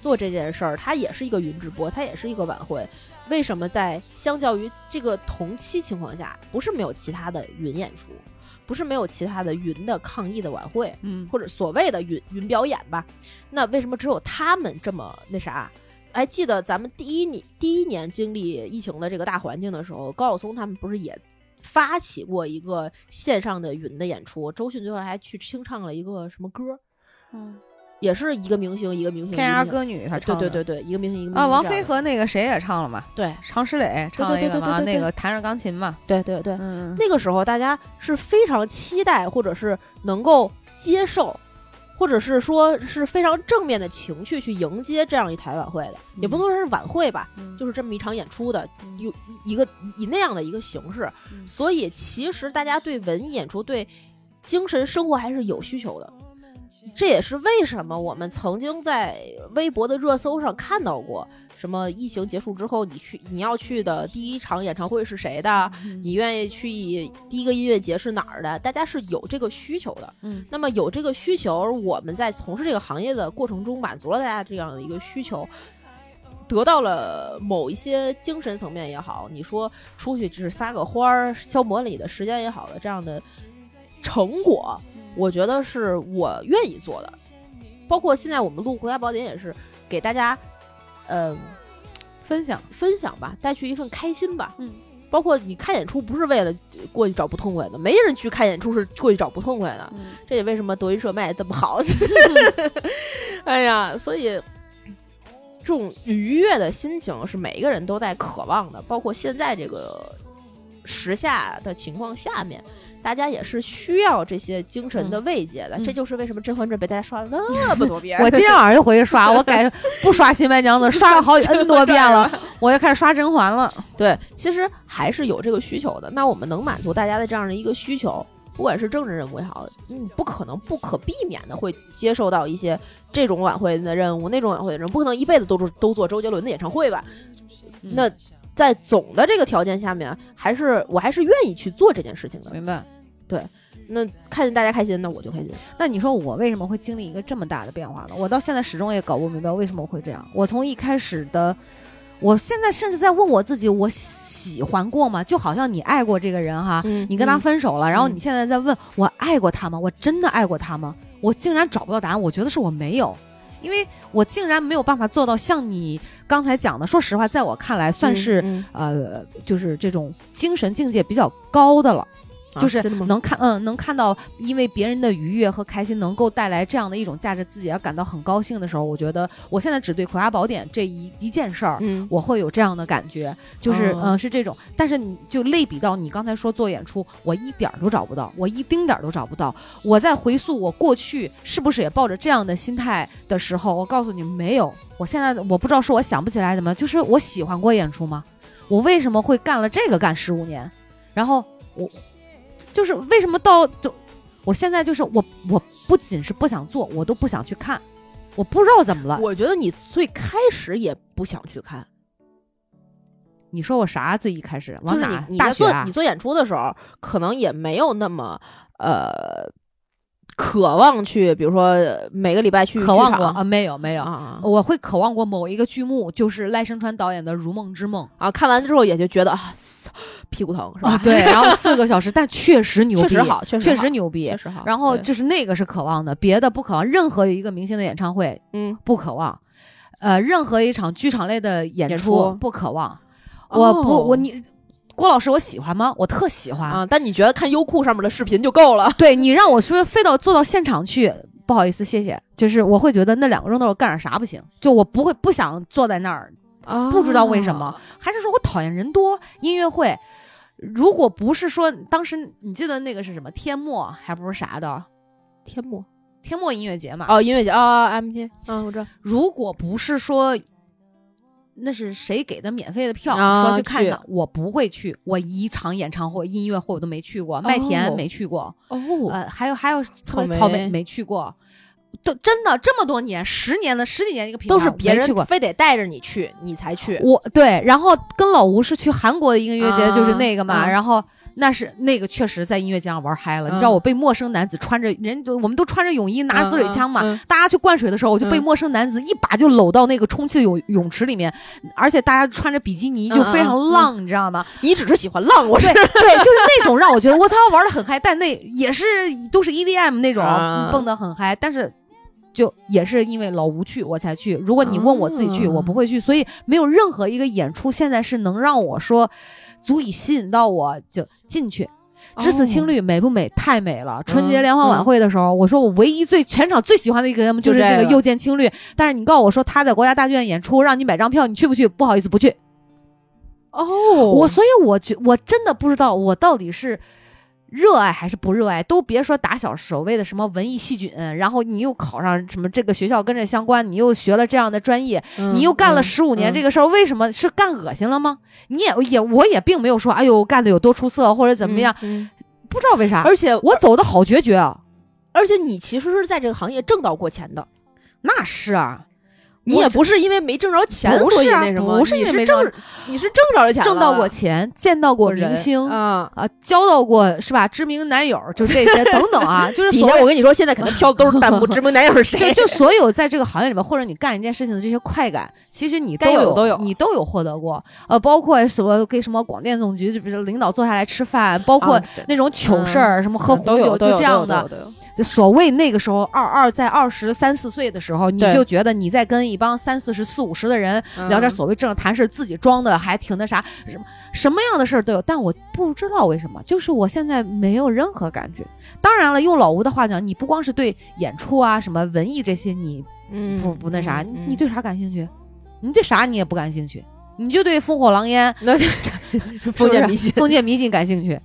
做这件事儿，它也是一个云直播，它也是一个晚会。为什么在相较于这个同期情况下，不是没有其他的云演出，不是没有其他的云的抗议的晚会，
嗯，
或者所谓的云云表演吧？那为什么只有他们这么那啥？还记得咱们第一年第一年经历疫情的这个大环境的时候，高晓松他们不是也发起过一个线上的云的演出？周迅最后还去清唱了一个什么歌？
嗯
也是一个明星一个明星
天涯歌女，她
对
唱的。
对对对，一个明星一个明星
啊，王菲和那个谁也唱了嘛，
对。
常石磊唱了一个嘛，那个弹着钢琴嘛，
对对对，
嗯，
那个时候大家是非常期待，或者是能够接受，或者是说是非常正面的情绪去迎接这样一台晚会的，也不能说是晚会吧，
嗯。
就是这么一场演出的，有一一个以以那样的一个形式，
嗯。
所以其实大家对文艺演出、对精神生活还是有需求的。这也是为什么我们曾经在微博的热搜上看到过，什么疫情结束之后，你去你要去的第一场演唱会是谁的？你愿意去第一个音乐节是哪儿的？大家是有这个需求的。
嗯，
那么有这个需求，我们在从事这个行业的过程中，满足了大家这样的一个需求。得到了某一些精神层面也好，你说出去只是撒个欢儿、消磨你的时间也好的这样的成果，我觉得是我愿意做的。包括现在我们录《国家宝典》也是给大家，呃，
分享
分享吧，带去一份开心吧。
嗯，
包括你看演出不是为了过去找不痛快的，没人去看演出是过去找不痛快的。
嗯
这也为什么德云社卖的这么好。<laughs> <laughs> 哎呀，所以这种愉悦的心情是每一个人都在渴望的，包括现在这个时下的情况下面，大家也是需要这些精神的慰藉的。
嗯
这就是为什么《甄嬛传》被大家刷了那么多遍。<laughs>
我今天晚上就回去刷，我改不刷新白娘子，<laughs> 刷了好几 N 多遍了，<laughs> 我又开始刷甄嬛了。
对，其实还是有这个需求的。那我们能满足大家的这样的一个需求，不管是政治任务也好，你不可能不可避免的会接受到一些这种晚会的任务，那种晚会的任务，不可能一辈子都做都做周杰伦的演唱会吧？
嗯
那在总的这个条件下面，还是我还是愿意去做这件事情的。
明白？
对那看见大家开心，那我就开心。
那你说我为什么会经历一个这么大的变化呢？我到现在始终也搞不明白为什么我会这样。我从一开始的，我现在甚至在问我自己：我喜欢过吗？就好像你爱过这个人哈，
嗯
你跟他分手了，然后
嗯
你现在在问我爱过他吗？我真的爱过他吗？我竟然找不到答案。我觉得是我没有，因为我竟然没有办法做到像你刚才讲的。说实话，在我看来，算是、
嗯
呃，就是这种精神境界比较高的了。
啊
就是能看，嗯，能看到因为别人的愉悦和开心能够带来这样的一种价值，自己而感到很高兴的时候，我觉得我现在只对《葵花宝典》这一一件事儿，
嗯
我会有这样的感觉，就是、
哦
嗯是这种。但是你就类比到你刚才说做演出，我一点儿都找不到，我一丁点儿都找不到。我在回溯我过去是不是也抱着这样的心态的时候，我告诉你没有。我现在我不知道是我想不起来怎么，就是我喜欢过演出吗？我为什么会干了这个干十五年？然后我就是为什么到就我现在就是我我不仅是不想做，我都不想去看，我不知道怎么了。
我觉得你最开始也不想去看，
你说我啥？最一开始
就是你？你在做你？做演出的时候，可能也没有那么呃渴望去，比如说呃每个礼拜去
渴望过啊？没有没有。
啊
我会渴望过某一个剧目，就是赖声川导演的《如梦之梦
啊！看完之后也就觉得啊，屁股疼是》吧？
啊，对，然后四个小时，<laughs> 但确实牛逼，
确实好确实
确实牛逼
确。实好。
然后就是那个是渴望的，别的不渴望。任何一个明星的演唱会
嗯，
不渴望，呃，任何一场剧场类的演
演
出
出
不渴望。我不，
哦
我你郭老师，我喜欢吗？我特喜欢。
啊，但你觉得看优酷上面的视频就够了？<laughs>
对你让我说非到坐到现场去，不好意思，谢谢。就是我会觉得那两个钟头我干点啥不行？就我不会不想坐在那儿，不知道为什么，还是说我讨厌人多？音乐会，如果不是说当时你记得那个是什么天幕，还不是啥的
天幕
天幕音乐节嘛？
哦，音乐节啊，MT 嗯，我知道。
如果不是说那是谁给的免费的票，
啊
说去看
去
的，我不会去。我一场演唱会、音乐会我都没去过，麦田
哦
没去过，
哦，
呃，还有还有
草莓
草莓没去过。都真的这么多年，十年了，十几年一个品牌，
都是别
没去过
人。非得带着你去，你才去。
我对，然后跟老吴是去韩国的音乐节，
啊
就是那个嘛，
啊
然后那是那个确实在音乐节上玩嗨了。你知
嗯
道我被陌生男子穿着人，我们都穿着泳衣，拿着滋水枪嘛，
嗯嗯
大家去灌水的时候，我就被
嗯
陌生男子一把就搂到那个充气的泳泳池里面，而且大家穿着比基尼，就非常浪，你知道吗？
你只是喜欢浪，我是
对 <laughs> 对，就是那种让我觉得我操玩的很嗨，但那也是都是 EDM 那种、
啊
蹦的很嗨，但是。就也是因为老吴去我才去，如果你问我自己去，
啊
我不会去，所以没有任何一个演出现在是能让我说足以吸引到我就进去。只此青绿美不美？太美了！春节联欢晚会的时候，我说我唯一最全场最喜欢的一个节目就是
就这个
这个又见青绿，但是你告诉我说他在国家大剧院演出，让你买张票，你去不去？不好意思，不去。
哦
我所以我觉我真的不知道我到底是热爱还是不热爱。都别说打小所谓的什么文艺细菌，然后你又考上什么这个学校跟这相关，你又学了这样的专业，你又干了十五年这
个，
事儿，为什么是干恶心了吗？你也也我也并没有说哎呦干的有多出色或者怎么样，不知道为啥。
而且
我走的好决绝啊！
而且你其实是在这个行业挣到过钱的，
那是啊，
你也不是因为没挣着钱所以
不是啊
那什么，
不是因为没挣，
你是挣着了钱，
挣到过钱，见到过明星
啊。
啊，交到过是吧？知名男友，就这些 <laughs> 等等啊，就是
底
所谓
下我跟你说，现在可能飘的都是弹幕，<laughs> 知名男友是谁？
就就所有在这个行业里面，或者你干一件事情的这些快感，其实你
都有
有
都有
你都有获得过。呃，包括什么跟什么广电总局，就比如领导坐下来吃饭，包括那种糗事儿，什么喝红酒，就这样的。就所谓那个时候二二在二十三四岁的时候，你就觉得你在跟一帮三四十四五十的人聊点
嗯
所谓正谈事，自己装的还挺那啥，什么什么样的事儿都有。但我不知道为什么，就是我现在没有任何感觉。当然了，用老吴的话讲，你不光是对演出啊、什么文艺这些，你
嗯
不不那啥，
嗯
你对啥感兴趣？你对啥你也不感兴趣，你就对烽火狼烟、<laughs> <laughs>
那封建迷信，
封建迷信感兴趣。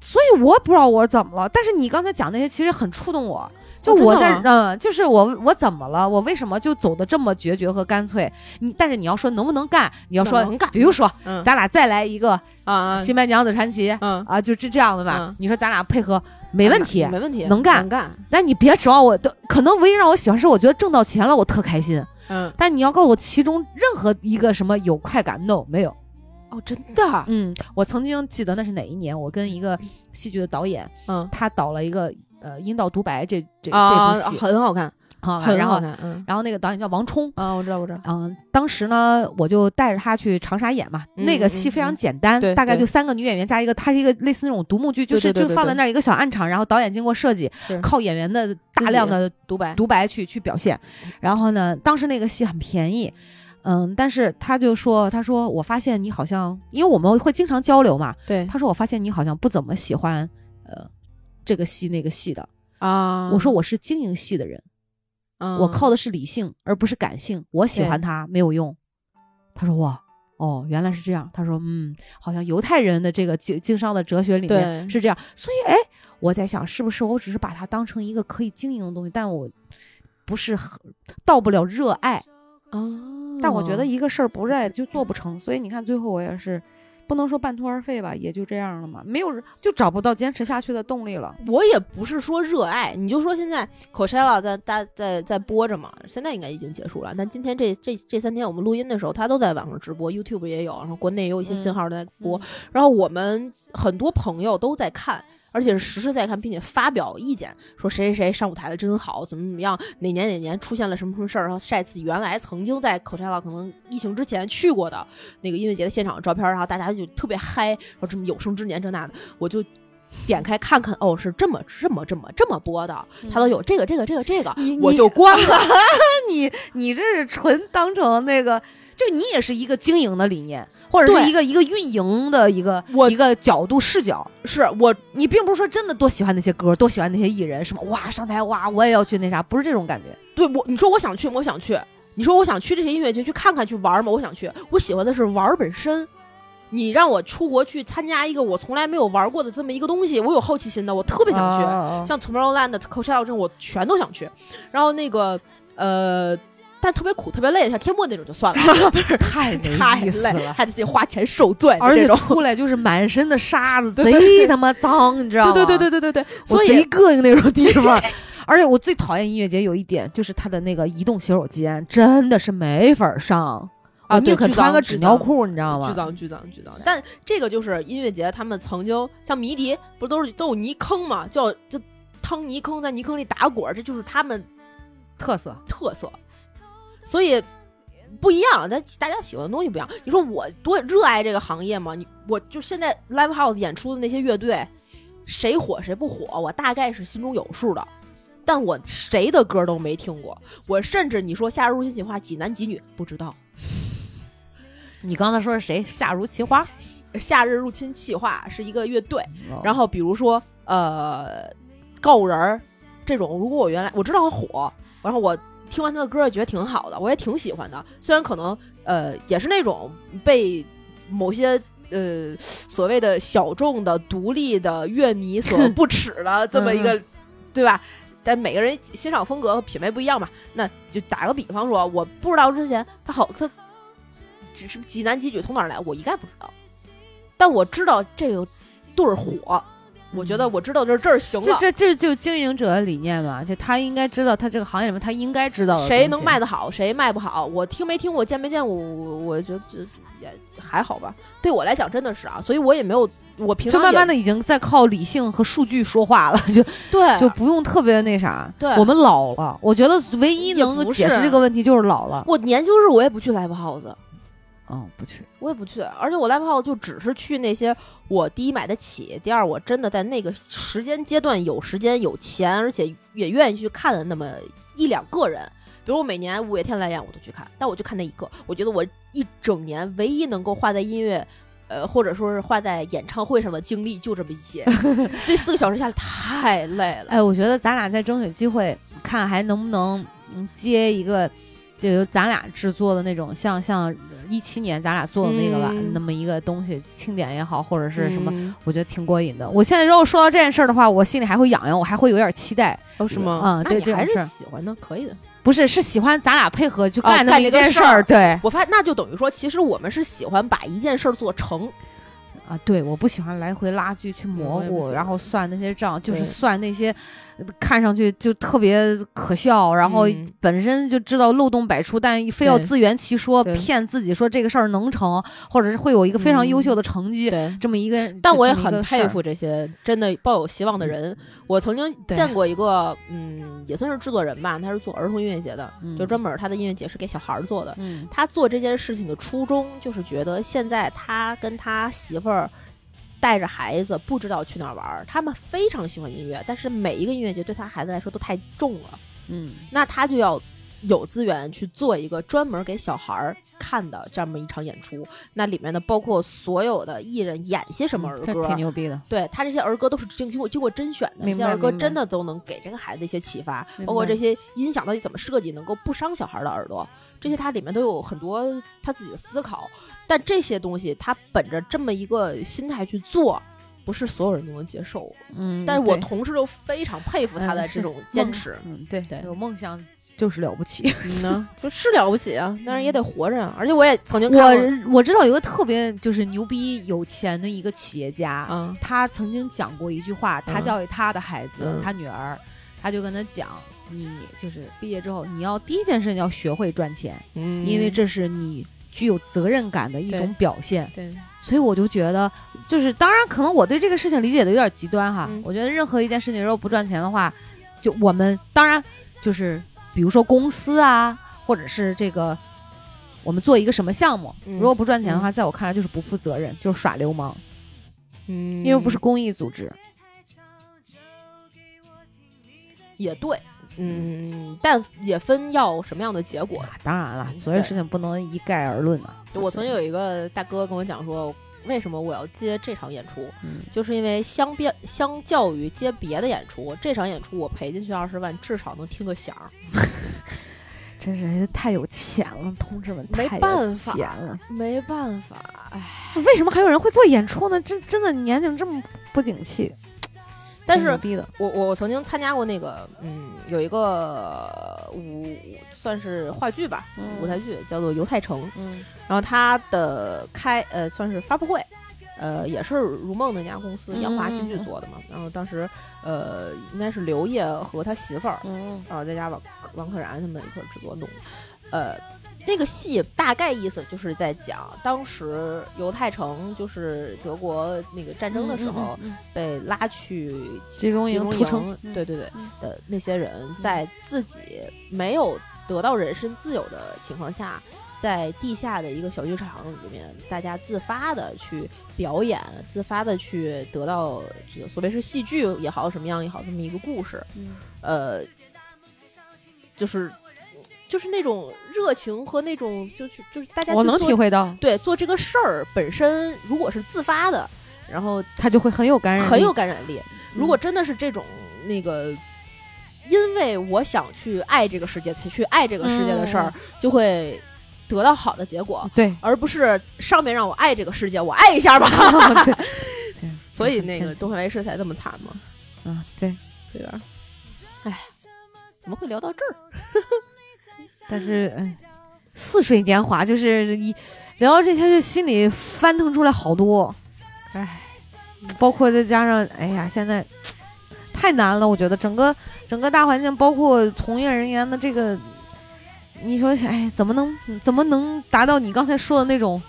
所以我不知道我怎么了，但是你刚才讲那些其实很触动我。就我在
吗
嗯，就是我我怎么了？我为什么就走的这么决绝和干脆？你但是你要说能不能干？你要说
能干
比如说
嗯
咱俩再来一个
啊《
新白娘子传奇》
嗯，
啊，就这这样的吧
嗯。
你说咱俩配合没问题，
没问题，
能干
能干，
但你别指望我的。可能唯一让我喜欢是我觉得挣到钱了，我特开心。
嗯，
但你要告诉我其中任何一个什么有快感，no 没有。
哦，真的，
嗯，我曾经记得那是哪一年，我跟一个戏剧的导演，
嗯
他导了一个呃《阴道独白》这这、
啊，
这部戏。
很好看，
啊，然后
很好看，嗯。
然后那个导演叫王冲。
啊，我知道，我知道，
嗯，当时呢，我就带着他去长沙演嘛。
嗯
那个戏非常
嗯
简单，大概就三个女演员加一个，它是一个类似那种独幕剧，就是就放在那儿一个小暗场，然后导演经过设计
是，
靠演员的大量的
独白，
独白去去表现。然后呢，当时那个戏很便宜，嗯，但是他就说，他说我发现你好像，因为我们会经常交流嘛，
对。
他说我发现你好像不怎么喜欢呃这个系那个系的。
啊，
我说我是经营系的人，
嗯
我靠的是理性而不是感性，我喜欢他没有用。他说哇。哦，原来是这样。他说，嗯，好像犹太人的这个经经商的哲学里面是这样。所以，哎，我在想，是不是我只是把它当成一个可以经营的东西，但我不是很到不了热爱。
啊，
但我觉得一个事儿不热爱就做不成，所以你看最后我也是不能说半途而废吧，也就这样了嘛，没有人就找不到坚持下去的动力了。
我也不是说热爱，你就说现在 Coachella 在在在在播着嘛，现在应该已经结束了。但今天这这这三天我们录音的时候，他都在网上直播，YouTube 也有，然后国内也有一些信号在播，然后我们很多朋友都在看。而且是实时在看，并且发表意见，说谁谁谁上舞台的真好，怎么怎么样，哪年哪年出现了什么什么事儿，然后晒自己原来曾经在 Coachella 可能疫情之前去过的那个音乐节的现场照片，然后大家就特别嗨，说这么有生之年这那的，我就点开看看，哦，是这么这么这么这么播的，他都有这个这个这个这个
你，
我就关了。<laughs>
你你这是纯当成那个，就你也是一个经营的理念，或者是
对
一个一个运营的一个
我
一个角度视角。
是我
你并不是说真的多喜欢那些歌，多喜欢那些艺人，什么哇上台哇我也要去那啥，不是这种感觉。
对我，你说我想去，我想去。你说我想去这些音乐节去看看去玩吗？我想去。我喜欢的是玩儿本身。你让我出国去参加一个我从来没有玩过的这么一个东西，我有好奇心的，我特别想去。
啊
像 Tomorrowland、Coachella 这种，我全都想去。然后那个呃，但特别苦、特别累，像天幕那种就算了，不 <laughs> 是
太
太累，
了。
还得自己花钱受罪，
而且。出来就是满身的沙子，<laughs> 贼他妈脏，你知道吗？
对对对对对对对，所以
膈应那种地方。<laughs> 而且我最讨厌音乐节有一点，就是它的那个移动洗手间真的是没法上，
啊
我宁
可
穿个纸尿裤，你知道吗？
巨脏巨脏巨脏。但这个就是音乐节，他们曾经像迷笛，不都是都有泥坑嘛？叫就趟泥坑，在泥坑里打滚儿，这就是他们
特色。
特色。所以不一样，但大家喜欢的东西不一样。你说我多热爱这个行业吗？你我就现在 live house 演出的那些乐队，谁火谁不火，我大概是心中有数的。但我谁的歌都没听过，我甚至你说《夏日入侵计划》几男几女不知道，<laughs>
你刚才说是谁？夏如奇花。
《夏日入侵计划》是一个乐队，
哦
然后比如说呃，告五人儿这种，如果我原来我知道他火，然后我听完他的歌也觉得挺好的，我也挺喜欢的。虽然可能呃也是那种被某些呃所谓的小众的独立的乐迷所不耻的 <laughs> 这么一个，对吧？但每个人欣赏风格和品味不一样嘛，那就打个比方说，我不知道之前他好他只是几男几女从哪儿来，我一概不知道，但我知道这个对儿火，我觉得我知道这这儿行了，
这这这就经营者的理念嘛，就他应该知道他这个行业里面他应该知道
谁能卖得好，谁卖不好，我听没听过，见没见过，我我觉得这也还好吧。对我来讲真的是啊，所以我也没有，我平常
就慢慢的已经在靠理性和数据说话了，就 <laughs>
对
就不用特别那啥。
对
我们老了，我觉得唯一能够解释这个问题就是老了。
我年轻时我也不去 live house。
嗯，不去。
我也不去，而且我 live house 就只是去那些我第一买得起，第二我真的在那个时间阶段有时间有钱，而且也愿意去看的那么一两个人。比如我每年五月天来演我都去看，但我就看那一个。我觉得我一整年唯一能够花在音乐，呃，或者说是花在演唱会上的精力就这么一些。<laughs> 那四个小时下来太累了。
哎，我觉得咱俩再争取机会，看还能不能嗯接一个，就由咱俩制作的那种，像像一七年咱俩做的那个吧，
嗯
那么一个东西，庆典也好，或者是什么，
嗯
我觉得挺过瘾的。我现在如果说到这件事儿的话，我心里还会痒痒，我还会有点期待。
哦，是吗？
嗯
那你还是喜欢的，可以的。
不是，是喜欢咱俩配合去
哦
干那么一件事儿。对
我发现那就等于说，其实我们是喜欢把一件事儿做成。
啊，对，我不喜欢来回拉锯去蘑菇，然后算那些账，就是算那些呃看上去就特别可笑，然后
嗯。
本身就知道漏洞百出，但非要自圆其说，骗自己说这个事儿能成，或者是会有一个非常优秀
嗯
的成绩，
对，
这么一个。
但我也很佩服这些真的抱有希望的人。我曾经见过一个，嗯，也算是制作人吧，他是做儿童音乐节的，
嗯。
就专门他的音乐节是给小孩儿做的。
嗯。
他做这件事情的初衷就是觉得现在他跟他媳妇儿带着孩子不知道去哪儿玩儿，他们非常喜欢音乐，但是每一个音乐节对他孩子来说都太重了，
嗯
那他就要。有资源去做一个专门给小孩儿看的这么一场演出，那里面的包括所有的艺人演些什么儿
这
歌，
挺牛逼的。
对他这些儿歌都是经经过经过甄选的，这些儿歌真的都能给这个孩子一些启发，包括这些音响到底怎么设计，能够不伤小孩的耳朵，这些它里面都有很多他自己的思考。但这些东西他本着这么一个心态去做，不是所有人都能接受。
嗯，
但是我同事都非常佩服他的这种坚持。
嗯，对
对
有梦想就是了不起。
嗯 <laughs> 呢，<laughs> 就是了不起啊，但是也得活着啊。而且我也曾经看过，
我我知道有个特别就是牛逼有钱的一个企业家，
嗯
他曾经讲过一句话，他
嗯
教育他的孩子，
嗯
他女儿，他就跟他讲，你就是毕业之后，你要第一件事你要学会赚钱，
嗯
因为这是你具有责任感的一
对
种表现。
对
所以我就觉得，就是当然可能我对这个事情理解的有点极端哈。
嗯
我觉得任何一件事情如果不赚钱的话，就我们当然就是比如说公司啊，或者是这个。我们做一个什么项目，
嗯
如果不赚钱的话，在我看来就是不负责任，就是耍流氓，
嗯，
因为不是公益组织。
也对，嗯，但也分要什么样的结果。
啊当然了，所有事情不能一概而论啊。
我曾经有一个大哥跟我讲说，为什么我要接这场演出，
嗯
就是因为相比相较于接别的演出，这场演出我赔进去二十万，至少能听个响儿。<laughs>
真是太有钱了，同志们，
没办法
钱了。
没办法，哎，
为什么还有人会做演出呢？真真的年龄这么不景气，
但是我我曾经参加过那个，嗯，有一个舞算是话剧吧，
嗯
舞台剧叫做《犹太城》，
嗯
然后它的开呃算是发布会，呃也是如梦那家公司
嗯
央华新剧做的嘛。然后当时呃应该是刘烨和他媳妇儿，
嗯
然后再加王王可然他们一块儿制作弄的，呃。那个戏大概意思就是在讲，当时犹太城就是德国那个战争的时候，被拉去
集中营
集中
屠城
营，对对对
嗯
的那些人，在自己没有得到人身自由的情况下，在地下的一个小剧场里面，大家自发的去表演，自发的去得到这个所谓是戏剧也好，什么样也好，这么一个故事，
嗯。
呃，就是就是那种热情和那种就是就是大家
我能体会到，
对做这个事儿本身，如果是自发的，然后
他就会很有感染力，
很有感染力。如果
嗯
真的是这种那个，因为我想去爱这个世界才去爱这个世界的事儿，
嗯
就会得到好的结果，
对，
而不是上面让我爱这个世界，我爱一下吧。<laughs>
对对 <laughs>
所以那个东方卫视才这么惨嘛，
嗯，对，
对吧？哎，怎么会聊到这儿？
但是嗯，似水年华就是一聊到这些，就心里翻腾出来好多，哎，包括再加上，哎呀，现在太难了，我觉得整个整个大环境，包括从业人员的这个，你说，哎，怎么能怎么能达到你刚才说的那种，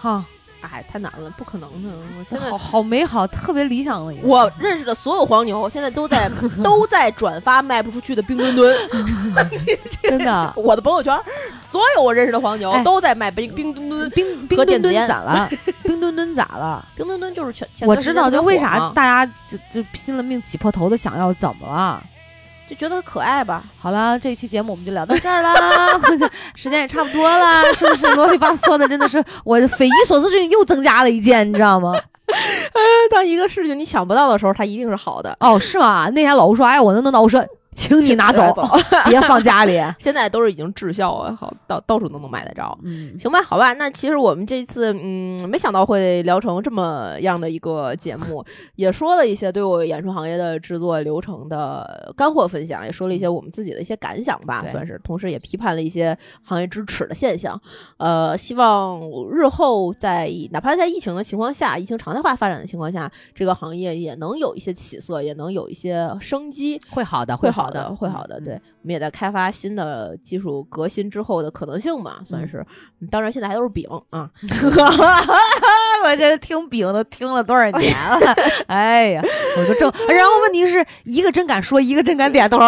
哈，
哎，太难了，不可能的。我现在
好好美好，特别理想的一个。
我认识的所有黄牛，现在都在都在转发卖不出去的冰墩墩，<laughs>
真的，<laughs>
我的朋友圈，所有我认识的黄牛
哎
都在卖冰冰墩墩。
冰冰墩墩咋了？<laughs> 冰墩墩咋了？
冰墩墩就是全，
我知道，就为啥大家就就拼了命挤破头的想要，怎么了？
就觉得可爱吧？
好了，这一期节目我们就聊到这儿啦，<laughs> 时间也差不多了，是不是？啰里吧嗦的，真的是我匪夷所思事情又增加了一件，你知道吗？<laughs>
当一个事情你想不到的时候，它一定是好的。
哦，是吗？那天老吴说，哎，我能弄到，我说，请你拿走，<laughs> <laughs> 别放家里。<laughs>
现在都是已经滞销了，好到到处都能买得着。
嗯，
行吧，好吧，那其实我们这次嗯，没想到会聊成这么样的一个节目，也说了一些对我演出行业的制作流程的干货分享，也说了一些我们自己的一些感想吧，算是，同时也批判了一些行业支持的现象。呃，希望日后在哪怕在疫情的情况下，疫情常态化发展的情况下，这个行业也能有一些起色，也能有一些生机。
会好的，
会
好
好的，会好的。
嗯
对，我们也在开发新的技术革新之后的可能性嘛，算是。嗯当然，现在还都是饼啊。<laughs> <laughs>
我这听饼都听了多少年了？哎呀，我就正，然后问题是一个真敢说，一个真敢点头。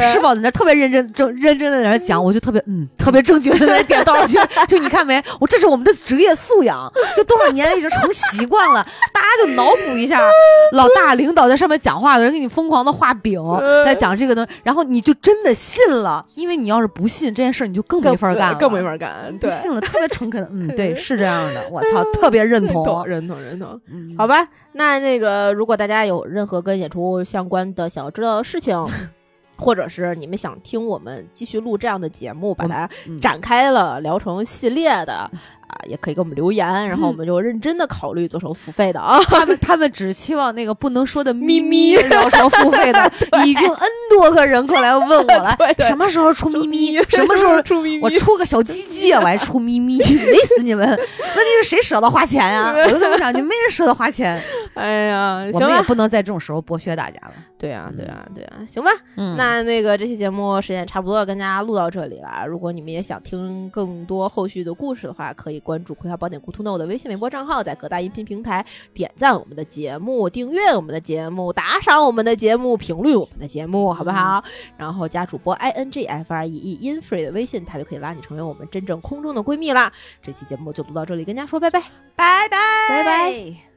师宝在那特别认真、正认真的在那讲，我就特别嗯，特别正经的在那点头。就就你看没，我这是我们的职业素养，就多少年了已经成习惯了。大家就脑补一下，老大领导在上面讲话的人给你疯狂的画饼，在讲这个东西，然后你就真的信了。因为你要是不信这件事，你就更没法干了，
更没法干。对，
信了，特别诚恳的，嗯，对，<laughs> 是这样的。我操，特别认同，<laughs>
认同，认同。
嗯，
好吧，那那个，如果大家有任何跟演出相关的想要知道的事情，<laughs> 或者是你们想听我们继续录这样的节目，把它
嗯
展开了聊成系列的。啊，也可以给我们留言，然后我们就认真的考虑做成付费的啊。<laughs>
他们他们只期望那个不能说的咪
咪
咪聊成付费的，<laughs> 已经 N 多个人过来问我了什么时候出咪咪？什么时候
出咪咪？<laughs>
我出个小鸡鸡啊，我还出咪咪，累死你们！问题是谁舍得花钱呀？我就跟你们讲，就没人舍得花钱。
哎呀，
我们也不能在这种时候剥削大家了。
对啊，对啊，对啊，行吧。
嗯
那那个这期节目时间也差不多了，跟大家录到这里了。如果你们也想听更多后续的故事的话，可以关注《葵花宝典 Good to Know》的微信、微博账号，在各大音频平台点赞我们的节目、订阅我们的节目、打赏我们的节目、评论我们的节目，好不好？然后加主播 i n g f r e e infree 的微信，他就可以拉你成为我们真正空中的闺蜜啦。这期节目就录到这里，跟大家说拜拜，
拜拜
拜拜。